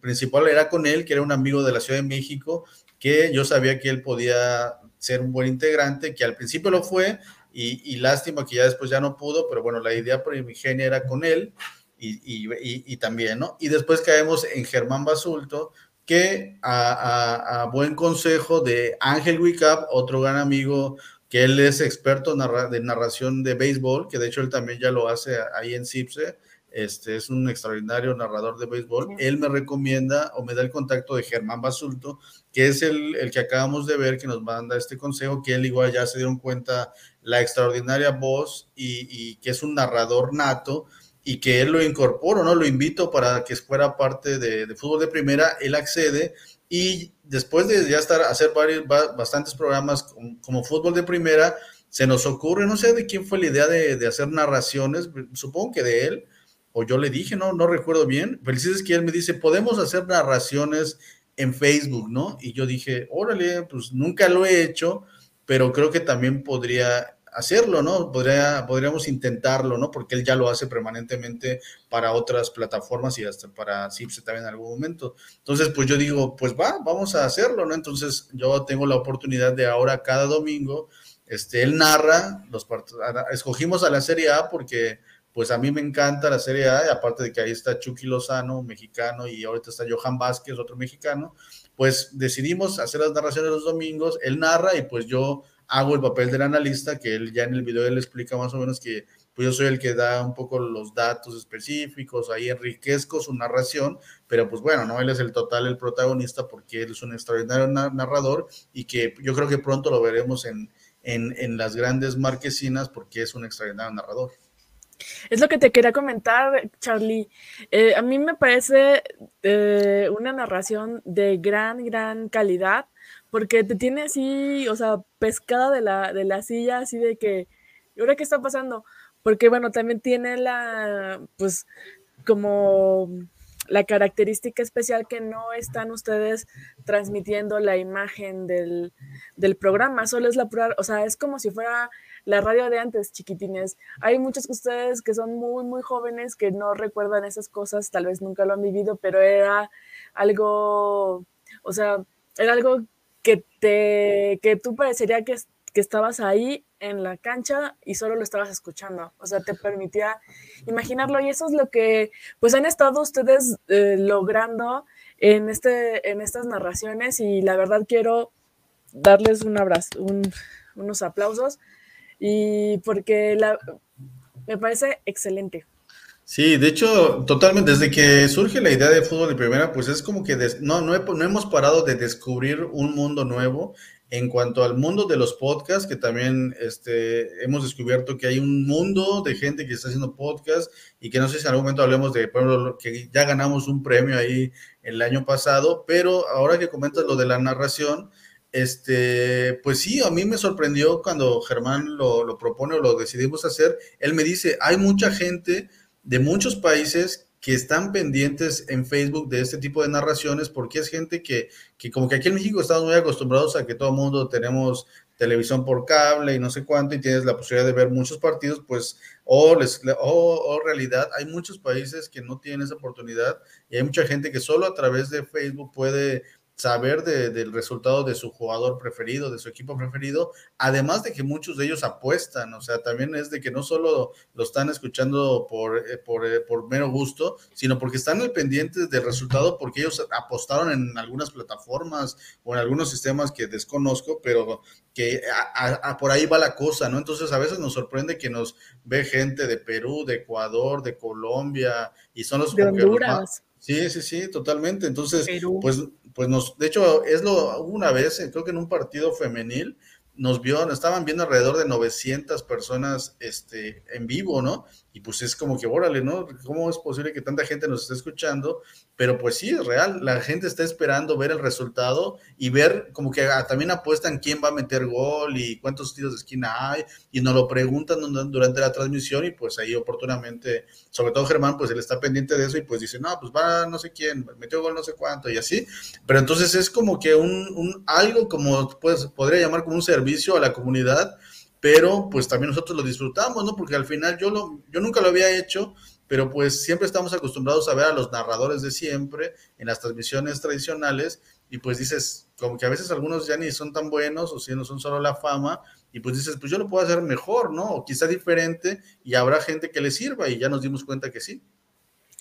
principal, era con él, que era un amigo de la Ciudad de México, que yo sabía que él podía ser un buen integrante, que al principio lo fue, y, lástima que ya después ya no pudo, pero bueno, la idea primigenia era con él, y, y, y, también, ¿no? Y después caemos en Germán Basulto, que a, buen consejo de Ángel Wicap, otro gran amigo que él es experto de narración de béisbol, que de hecho él también ya lo hace ahí en CIPSE, este, es un extraordinario narrador de béisbol. Él me recomienda o me da el contacto de Germán Basulto, que es el, el, que acabamos de ver, que nos manda este consejo, que él igual ya se dieron cuenta la extraordinaria voz y, y que es un narrador nato y que él lo incorporo, ¿no? Lo invito para que fuera parte de, fútbol de primera, él accede y después de ya estar, hacer varios, bastantes programas como, fútbol de primera, se nos ocurre, no sé de quién fue la idea de, hacer narraciones, supongo que de él, o yo le dije, no, no recuerdo bien, pero es que él me dice, podemos hacer narraciones en Facebook, ¿no? Y yo dije, órale, pues nunca lo he hecho, pero creo que también podría hacerlo, ¿no? Podría, podríamos intentarlo, ¿no? Porque él ya lo hace permanentemente para otras plataformas y hasta para CIPSE también en algún momento. Entonces, pues yo digo, pues va, vamos a hacerlo, ¿no? Entonces, yo tengo la oportunidad de ahora cada domingo, este, él narra, los escogimos a la Serie A porque pues a mí me encanta la Serie A, aparte de que ahí está Chucky Lozano, mexicano, y ahorita está Johan Vázquez, otro mexicano, pues decidimos hacer las narraciones los domingos, él narra y pues yo hago el papel del analista, que él ya en el video él explica más o menos que pues yo soy el que da un poco los datos específicos, ahí enriquezco su narración, pero pues bueno, no, él es el total, el protagonista, porque él es un extraordinario narrador y que yo creo que pronto lo veremos en, en, las grandes marquesinas porque es un extraordinario narrador. Es lo que te quería comentar, Charlie. Eh, a mí me parece eh, una narración de gran, gran calidad porque te tiene así, o sea, pescada de la, de la silla, así de que, ¿y ahora qué está pasando? Porque, bueno, también tiene la, pues, como la característica especial que no están ustedes transmitiendo la imagen del, del programa, solo es la prueba, o sea, es como si fuera la radio de antes, chiquitines. Hay muchos de ustedes que son muy, muy jóvenes que no recuerdan esas cosas, tal vez nunca lo han vivido, pero era algo, o sea, era algo que, te, que tú parecería que, que estabas ahí en la cancha y solo lo estabas escuchando. O sea, te permitía imaginarlo y eso es lo que pues han estado ustedes eh, logrando en, este, en estas narraciones y la verdad quiero darles un abrazo, unos aplausos y porque la, me parece excelente. Sí, de hecho, totalmente, desde que surge la idea de fútbol de primera, pues es como que no, no, no, hemos parado de descubrir un mundo nuevo en cuanto al mundo de los podcasts, que también este, hemos descubierto que hay un mundo de gente que está haciendo podcasts y que no sé si en algún momento hablemos de, que ya ganamos un premio ahí el año pasado, pero ahora que comentas lo de la narración, este, pues sí, a mí me sorprendió cuando Germán lo, propone o lo decidimos hacer, él me dice, hay mucha gente de muchos países que están pendientes en Facebook de este tipo de narraciones, porque es gente que, que como que aquí en México estamos muy acostumbrados a que todo el mundo tenemos televisión por cable y no sé cuánto, y tienes la posibilidad de ver muchos partidos, pues, o, les, o, realidad, hay muchos países que no tienen esa oportunidad y hay mucha gente que solo a través de Facebook puede saber de, del resultado de su jugador preferido, de su equipo preferido, además de que muchos de ellos apuestan, o sea, también es de que no solo lo están escuchando por, eh, por, eh, por mero gusto, sino porque están al pendiente del resultado porque ellos apostaron en algunas plataformas o en algunos sistemas que desconozco, pero que a, por ahí va la cosa, ¿no? Entonces a veces nos sorprende que nos ve gente de Perú, de Ecuador, de Colombia, y son los... De Honduras. Sí, sí, sí, totalmente. Entonces, Perú. pues pues nos, de hecho, es lo, una vez, creo que en un partido femenil, nos vio, nos estaban viendo alrededor de 900 personas este, en vivo, ¿no? Y pues es como que, órale, ¿no? ¿Cómo es posible que tanta gente nos esté escuchando? Pero pues sí, es real, la gente está esperando ver el resultado y ver como que ah, también apuestan quién va a meter gol y cuántos tiros de esquina hay y nos lo preguntan durante la transmisión y pues ahí oportunamente, sobre todo Germán, pues él está pendiente de eso y pues dice, no, pues va no sé quién, metió gol no sé cuánto y así. Pero entonces es como que un, algo como, pues podría llamar como un servicio a la comunidad pero pues también nosotros lo disfrutamos, ¿no? Porque al final yo, lo, yo nunca lo había hecho, pero pues siempre estamos acostumbrados a ver a los narradores de siempre en las transmisiones tradicionales y pues dices, como que a veces algunos ya ni son tan buenos o si no son solo la fama y pues dices, pues yo lo puedo hacer mejor, ¿no? O quizá diferente y habrá gente que le sirva y ya nos dimos cuenta que sí.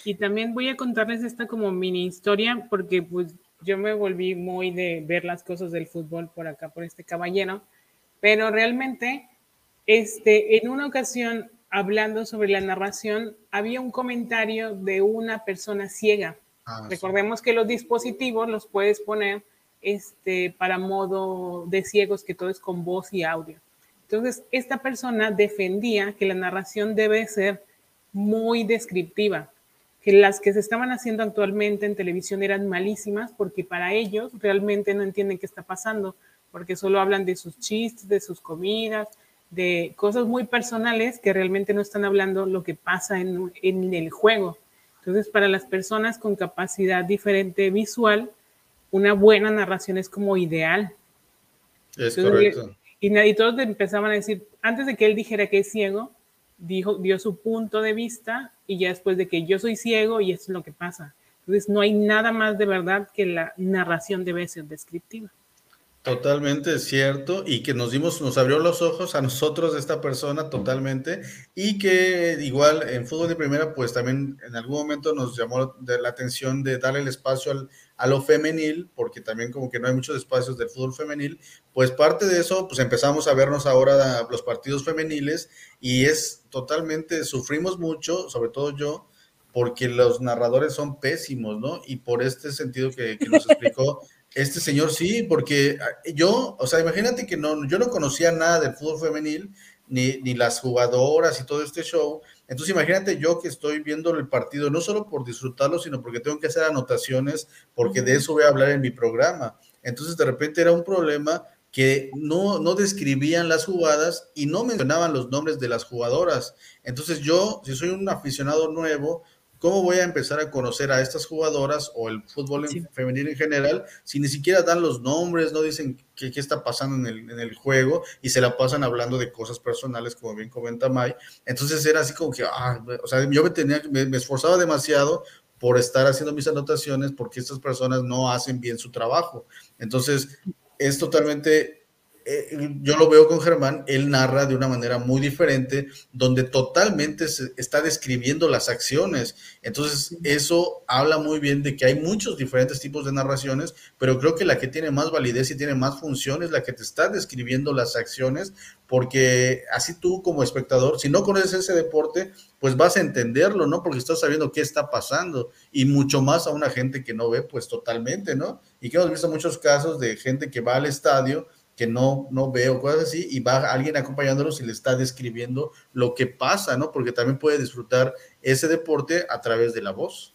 Y también voy a contarles esta como mini historia porque pues yo me volví muy de ver las cosas del fútbol por acá, por este caballero, pero realmente este, en una ocasión, hablando sobre la narración, había un comentario de una persona ciega. Ah, Recordemos sí. que los dispositivos los puedes poner este, para modo de ciegos, que todo es con voz y audio. Entonces, esta persona defendía que la narración debe ser muy descriptiva, que las que se estaban haciendo actualmente en televisión eran malísimas porque para ellos realmente no entienden qué está pasando, porque solo hablan de sus chistes, de sus comidas, de cosas muy personales que realmente no están hablando lo que pasa en, en el juego. Entonces, para las personas con capacidad diferente visual, una buena narración es como ideal. Es Entonces, correcto. Y, y, todos empezaban a decir, antes de que él dijera que es ciego, dijo, dio su punto de vista y ya después de que yo soy ciego y eso es lo que pasa. Entonces, no hay nada más de verdad que la narración debe ser descriptiva. Totalmente cierto y que nos dimos, nos abrió los ojos a nosotros esta persona totalmente y que igual en fútbol de primera pues también en algún momento nos llamó la atención de darle el espacio al, a lo femenil porque también como que no hay muchos espacios del fútbol femenil pues parte de eso pues empezamos a vernos ahora los partidos femeniles y es totalmente sufrimos mucho sobre todo yo porque los narradores son pésimos, ¿no? Y por este sentido que, que nos (laughs) explicó este señor sí, porque ah, yo, o sea, imagínate que no, yo no conocía nada del fútbol femenil, ni, ni las jugadoras y todo este show. Entonces imagínate yo que estoy viendo el partido, no solo por disfrutarlo, sino porque tengo que hacer anotaciones, porque de eso voy a hablar en mi programa. Entonces de repente era un problema que no, no describían las jugadas y no mencionaban los nombres de las jugadoras. Entonces yo, si soy un aficionado nuevo, ¿Cómo voy a empezar a conocer a estas jugadoras o el fútbol sí. femenino en general si ni siquiera dan los nombres, no dicen qué, qué está pasando en el, en el, juego y se la pasan hablando de cosas personales, como bien comenta May? Entonces era así como que, ah, o sea, yo me, tenía, me, me esforzaba demasiado por estar haciendo mis anotaciones porque estas personas no hacen bien su trabajo. Entonces, es totalmente eh, yo lo veo con Germán, él narra de una manera muy diferente, donde totalmente se está describiendo las acciones. Entonces, eso habla muy bien de que hay muchos diferentes tipos de narraciones, pero creo que la que tiene más validez y tiene más función es la que te está describiendo las acciones, porque así tú como espectador, si no conoces ese deporte, pues vas a entenderlo, ¿no? Porque estás sabiendo qué está pasando y mucho más a una gente que no ve, pues totalmente, ¿no? Y que hemos visto muchos casos de gente que va al estadio que no, no veo, cosas así, y va alguien acompañándolos y le está describiendo lo que pasa, ¿no? Porque también puede disfrutar ese deporte a través de la voz.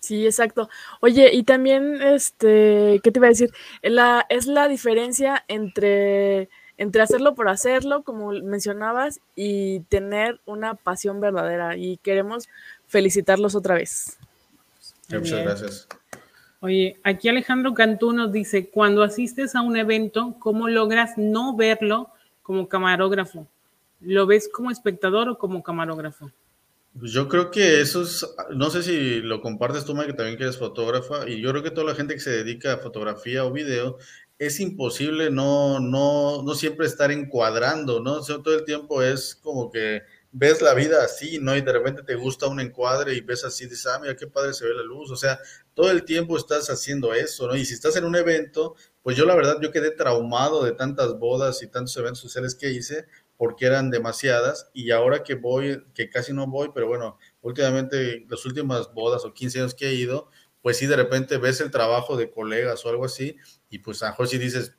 Sí, exacto. Oye, y también, este, ¿qué te iba a decir? La, es la diferencia entre, entre hacerlo por hacerlo, como mencionabas, y tener una pasión verdadera. Y queremos felicitarlos otra vez. Muchas gracias. Oye, aquí Alejandro Cantú nos dice, cuando asistes a un evento, ¿cómo logras no verlo como camarógrafo? ¿Lo ves como espectador o como camarógrafo? Pues yo creo que eso es, no sé si lo compartes tú, Mike, que también eres fotógrafa, y yo creo que toda la gente que se dedica a fotografía o video, es imposible no, no, no siempre estar encuadrando, ¿no? todo el tiempo es como que ves la vida así, ¿no? Y de repente te gusta un encuadre y ves así, dices, ah, mira qué padre se ve la luz, o sea, todo el tiempo estás haciendo eso, ¿no? Y si estás en un evento, pues yo la verdad, yo quedé traumado de tantas bodas y tantos eventos sociales que hice, porque eran demasiadas, y ahora que voy, que casi no voy, pero bueno, últimamente, las últimas bodas o 15 años que he ido, pues sí, de repente ves el trabajo de colegas o algo así, y pues a lo dices,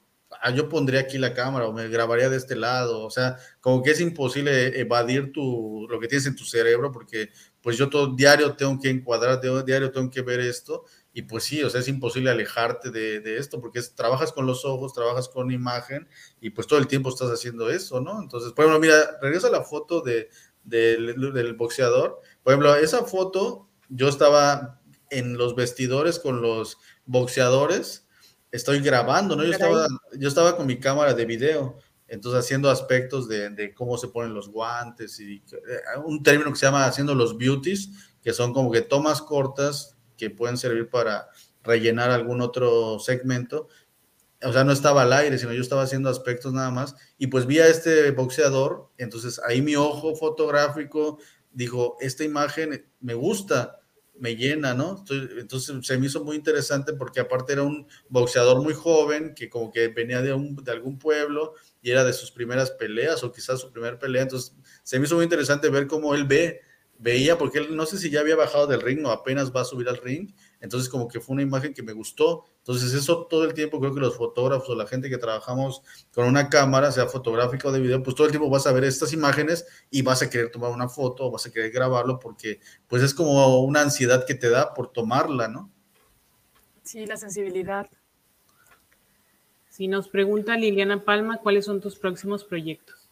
yo pondría aquí la cámara o me grabaría de este lado, o sea, como que es imposible evadir tu, lo que tienes en tu cerebro porque pues yo todo diario tengo que encuadrar, diario tengo que ver esto y pues sí, o sea, es imposible alejarte de, esto porque trabajas con los ojos, trabajas con imagen y pues todo el tiempo estás haciendo eso, ¿no? Entonces, por ejemplo, mira, regresa la foto de, del boxeador, por ejemplo, esa foto yo estaba en los vestidores con los boxeadores estoy grabando, ¿no? Yo estaba, yo estaba con mi cámara de video, entonces haciendo aspectos de, cómo se ponen los guantes y eh, un término que se llama haciendo los beauties, que son como que tomas cortas que pueden servir para rellenar algún otro segmento. O sea, no estaba al aire, sino yo estaba haciendo aspectos nada más. Y pues vi a este boxeador, entonces ahí mi ojo fotográfico dijo, esta imagen me gusta, me llena, ¿no? Entonces se me hizo muy interesante porque aparte era un boxeador muy joven que como que venía de, un, de algún pueblo y era de sus primeras peleas o quizás su primer pelea, entonces se me hizo muy interesante ver cómo él ve veía, porque él no sé si ya había bajado del ring o apenas va a subir al ring, entonces como que fue una imagen que me gustó. Entonces eso todo el tiempo creo que los fotógrafos o la gente que trabajamos con una cámara, sea fotográfica o de video, pues todo el tiempo vas a ver estas imágenes y vas a querer tomar una foto o vas a querer grabarlo porque pues es como una ansiedad que te da por tomarla, ¿no? Sí, la sensibilidad. Si nos pregunta Liliana Palma, ¿cuáles son tus próximos proyectos?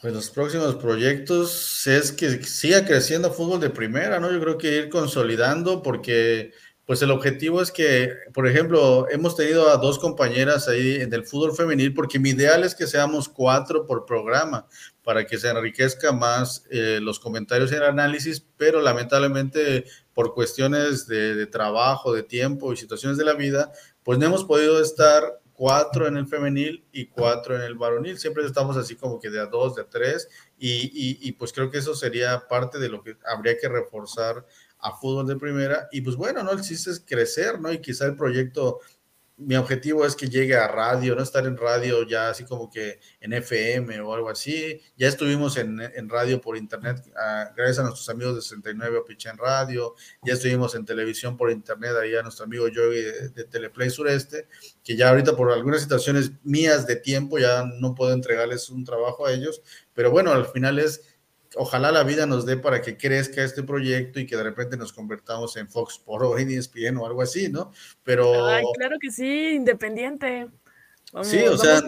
Pues los próximos proyectos es que siga creciendo fútbol de primera, ¿no? Yo creo que ir consolidando porque pues el objetivo es que, por ejemplo, hemos tenido a dos compañeras ahí en el fútbol femenil porque mi ideal es que seamos cuatro por programa para que se enriquezca más eh, los comentarios y el análisis, pero lamentablemente por cuestiones de, trabajo, de tiempo y situaciones de la vida, pues no hemos podido estar cuatro en el femenil y cuatro en el varonil. Siempre estamos así como que de a dos, de a tres, y, y, pues creo que eso sería parte de lo que habría que reforzar a fútbol de primera. Y pues bueno, ¿no? El chiste es crecer, ¿no? Y quizá el proyecto mi objetivo es que llegue a radio, no estar en radio ya así como que en FM o algo así. Ya estuvimos en, radio por internet, gracias a nuestros amigos de 69 en Radio. Ya estuvimos en televisión por internet, ahí a nuestro amigo Yogi de, de, Teleplay Sureste, que ya ahorita por algunas situaciones mías de tiempo ya no puedo entregarles un trabajo a ellos. Pero bueno, al final es ojalá la vida nos dé para que crezca este proyecto y que de repente nos convertamos en Fox Sports o en ESPN o algo así, ¿no? Pero... Ay, claro que sí, independiente. sí, o sea,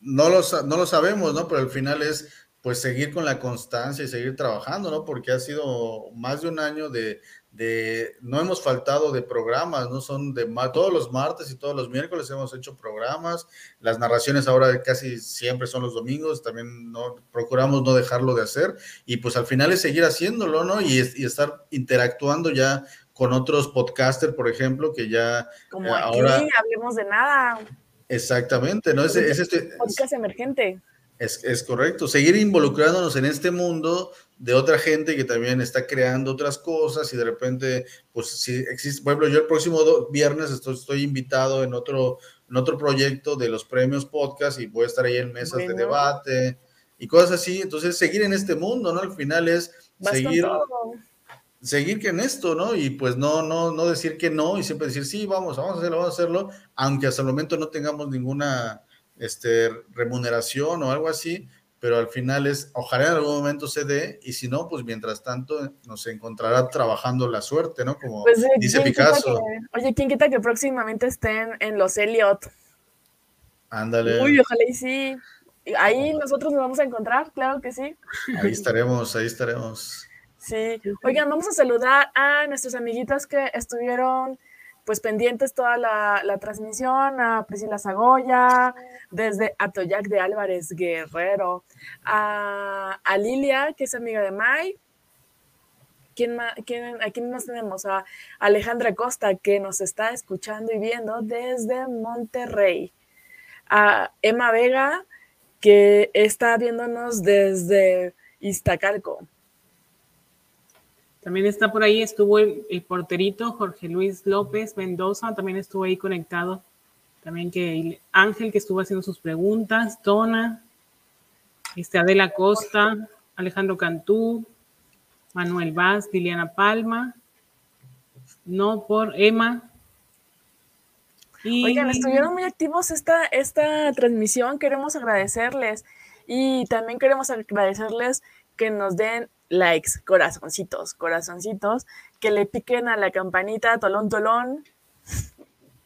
No, lo, no lo sabemos, ¿no? Pero al final es pues seguir con la constancia y seguir trabajando, ¿no? Porque ha sido más de un año de, de, no hemos faltado de programas, no son de todos los martes y todos los miércoles hemos hecho programas, las narraciones ahora casi siempre son los domingos, también no procuramos no dejarlo de hacer y pues al final es seguir haciéndolo, ¿no? Y, estar interactuando ya con otros podcasters, por ejemplo, que ya Como eh, ahora hablemos de nada. Exactamente, ¿no? Es, es este podcast emergente. Es, es, correcto, seguir involucrándonos en este mundo de otra gente que también está creando otras cosas y de repente, pues si existe, por ejemplo, yo el próximo viernes estoy, estoy, invitado en otro, en otro proyecto de los premios podcast y voy a estar ahí en mesas de debate y cosas así, entonces seguir en este mundo, ¿no? Al final es seguir, seguir que en esto, ¿no? Y pues no, no, no decir que no y siempre decir, sí, vamos, vamos a hacerlo, vamos a hacerlo, aunque hasta el momento no tengamos ninguna este, remuneración o algo así, pero al final es, ojalá en algún momento se dé, y si no, pues mientras tanto nos encontrará trabajando la suerte, ¿no? Como pues, eh, dice Picasso. oye, ¿quién quita que próximamente estén en los Elliot? Ándale. Uy, ojalá y sí. Ahí nosotros nos vamos a encontrar, claro que sí. Ahí estaremos, ahí estaremos. Sí, oigan, vamos a saludar a nuestros amiguitos que estuvieron pues pendientes toda la, transmisión, a Priscila Zagoya, desde Atoyac de Álvarez Guerrero, a, Lilia, que es amiga de Mai. ¿Quién, quién, ¿A quién más tenemos? A Alejandra Costa, que nos está escuchando y viendo desde Monterrey. A Emma Vega, que está viéndonos desde Iztacalco. También está por ahí, estuvo el, porterito Jorge Luis López Mendoza, también estuvo ahí conectado. También que Ángel que estuvo haciendo sus preguntas, Tona, este Adela Costa, Alejandro Cantú, Manuel Vaz, Liliana Palma, no por Emma. Oigan, estuvieron muy activos esta, esta transmisión, queremos agradecerles y también queremos agradecerles que nos den likes, corazoncitos, corazoncitos, que le piquen a la campanita, tolón, tolón.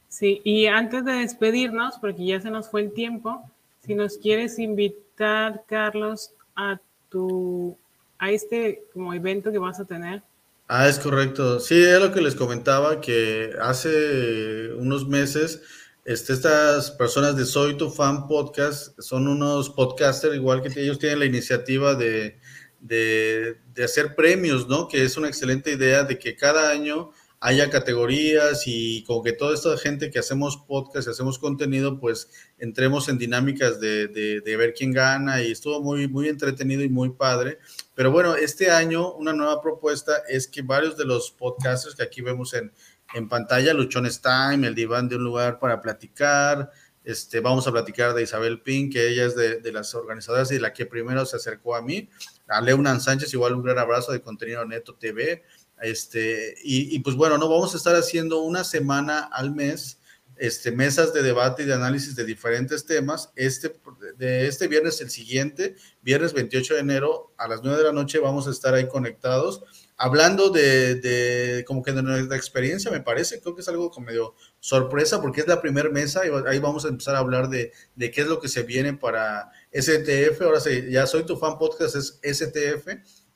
Sí, y antes de despedirnos, porque ya se nos fue el tiempo, si nos quieres invitar, Carlos, a tu a este como evento que vas a tener. Ah, es correcto. Sí, es lo que les comentaba, que hace unos meses este, estas personas de Soy Tu Fan Podcast son unos podcasters, igual que ellos tienen la iniciativa de, de, hacer premios, ¿no? Que es una excelente idea de que cada año haya categorías y como que toda esta gente que hacemos podcast y hacemos contenido, pues entremos en dinámicas de, de, ver quién gana y estuvo muy, muy entretenido y muy padre. Pero bueno, este año una nueva propuesta es que varios de los podcasters que aquí vemos en, en pantalla, Luchones Time, El Diván de un Lugar para Platicar, este, vamos a platicar de Isabel Pin, que ella es de, de, las organizadoras y la que primero se acercó a mí a Leunan Sánchez, igual un gran abrazo de Contenido Neto TV. Este, y, pues bueno, no vamos a estar haciendo una semana al mes, este, mesas de debate y de análisis de diferentes temas. Este, de este viernes, el siguiente, viernes 28 de enero, a las 9 de la noche, vamos a estar ahí conectados hablando de, de, como que de nuestra experiencia, me parece, creo que es algo como medio sorpresa porque es la primera mesa y ahí vamos a empezar a hablar de, de, qué es lo que se viene para STF. Ahora sí, ya soy tu fan podcast, es STF.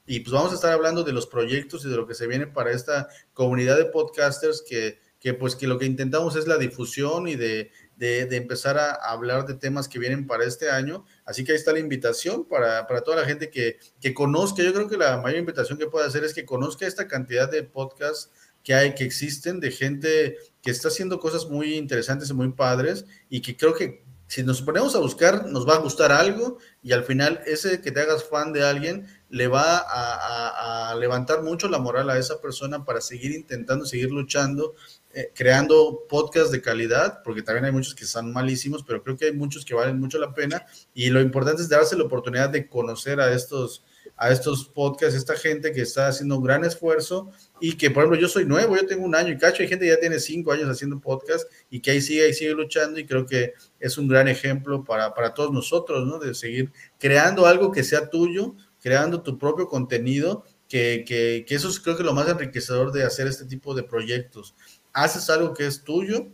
Y pues vamos a estar hablando de los proyectos y de lo que se viene para esta comunidad de podcasters que, que pues que lo que intentamos es la difusión y de, de, empezar a hablar de temas que vienen para este año Así que ahí está la invitación para, toda la gente que, conozca. Yo creo que la mayor invitación que puede hacer es que conozca esta cantidad de podcasts que hay, que existen, de gente que está haciendo cosas muy interesantes y muy padres y que creo que si nos ponemos a buscar, nos va a gustar algo y al final ese que te hagas fan de alguien le va a, levantar mucho la moral a esa persona para seguir intentando, seguir luchando eh, creando podcasts de calidad, porque también hay muchos que son malísimos, pero creo que hay muchos que valen mucho la pena y lo importante es darse la oportunidad de conocer a estos, a estos podcasts, esta gente que está haciendo un gran esfuerzo y que, por ejemplo, yo soy nuevo, yo tengo un año y cacho, hay gente que ya tiene cinco años haciendo podcast y que ahí sigue, ahí sigue luchando y creo que es un gran ejemplo para, para todos nosotros, ¿no? De seguir creando algo que sea tuyo, creando tu propio contenido, que, que, eso es creo que lo más enriquecedor de hacer este tipo de proyectos haces algo que es tuyo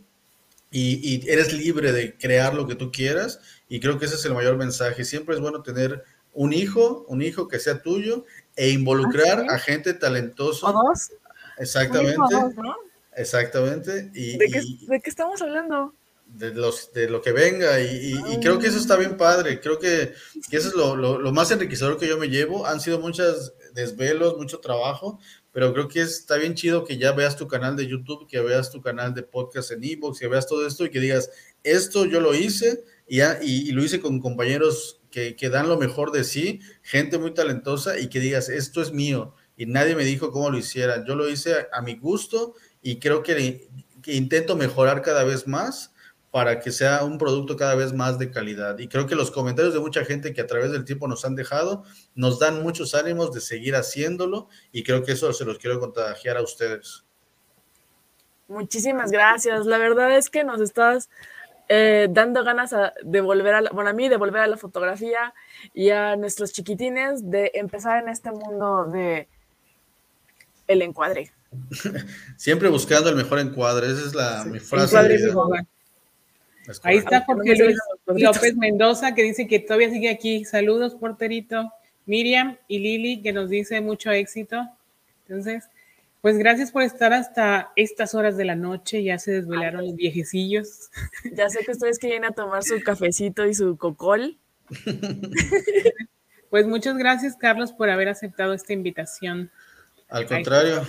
y, eres libre de crear lo que tú quieras y creo que ese es el mayor mensaje. Siempre es bueno tener un hijo, un hijo que sea tuyo e involucrar ah, a gente talentosa. ¿O dos? Exactamente. Exactamente. Y, ¿De, qué, estamos hablando? De, los, de lo que venga y, creo que eso está bien padre. Creo que, eso es lo, lo, más enriquecedor que yo me llevo. Han sido muchos desvelos, mucho trabajo, pero creo que está bien chido que ya veas tu canal de YouTube, que veas tu canal de podcast en Evox, que veas todo esto y que digas, esto yo lo hice y, y, lo hice con compañeros que, dan lo mejor de sí, gente muy talentosa y que digas, esto es mío y nadie me dijo cómo lo hiciera. Yo lo hice a, mi gusto y creo que, que intento mejorar cada vez más para que sea un producto cada vez más de calidad. Y creo que los comentarios de mucha gente que a través del tiempo nos han dejado nos dan muchos ánimos de seguir haciéndolo y creo que eso se los quiero contagiar a ustedes. Muchísimas gracias. La verdad es que nos estás eh, dando ganas de volver a, la, bueno, a mí de volver a la fotografía y a nuestros chiquitines de empezar en este mundo de el encuadre. (laughs) Siempre buscando el mejor encuadre, esa es la, mi frase. Ahí está Jorge Luis López Mendoza que dice que todavía sigue aquí. Saludos, porterito. Miriam y Lili que nos dice mucho éxito. Entonces, pues gracias por estar hasta estas horas de la noche. Ya se desvelaron los viejecillos. (laughs) Ya sé que ustedes quieren a tomar su cafecito y su cocol. (laughs) Pues muchas gracias, Carlos, por haber aceptado esta invitación. Al contrario.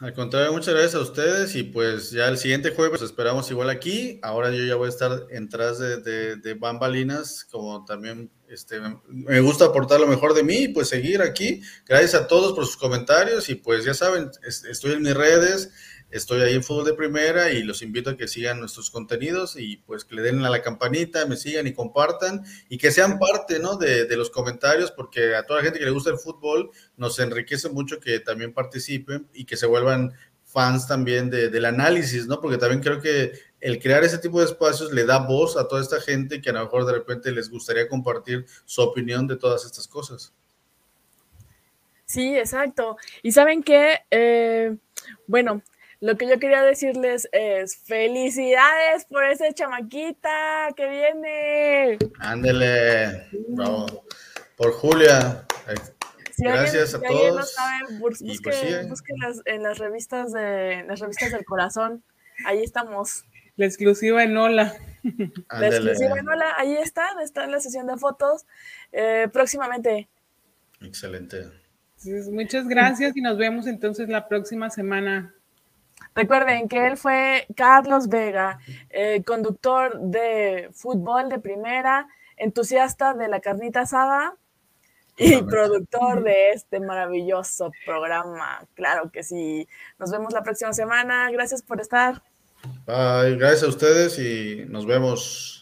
Al contrario, muchas gracias a ustedes y pues ya el siguiente jueves esperamos igual aquí. Ahora yo ya voy a estar en tras de, de, bambalinas, como también este, me gusta aportar lo mejor de mí y pues seguir aquí. Gracias a todos por sus comentarios y pues ya saben, estoy en mis redes, Estoy ahí en Fútbol de Primera y los invito a que sigan nuestros contenidos y pues que le den a la campanita, me sigan y compartan y que sean parte ¿no? de, de, los comentarios porque a toda la gente que le gusta el fútbol nos enriquece mucho que también participen y que se vuelvan fans también de, del análisis, ¿no? Porque también creo que el crear ese tipo de espacios le da voz a toda esta gente que a lo mejor de repente les gustaría compartir su opinión de todas estas cosas. Sí, exacto. Y saben qué, eh, bueno, lo que yo quería decirles es felicidades por ese chamaquita que viene. Ándele, bravo. Por Julia. Gracias a todos. No sabe, busque, pues en las revistas de las revistas del corazón. Ahí estamos. La exclusiva en Hola. La exclusiva en Hola, ahí está, está en la sesión de fotos. Eh, próximamente. Excelente. muchas gracias y nos vemos entonces la próxima semana. Recuerden que él fue Carlos Vega, eh, conductor de fútbol de primera, entusiasta de la carnita asada y productor de este maravilloso programa. Claro que sí. Nos vemos la próxima semana. Gracias por estar. Bye. Gracias a ustedes y nos vemos.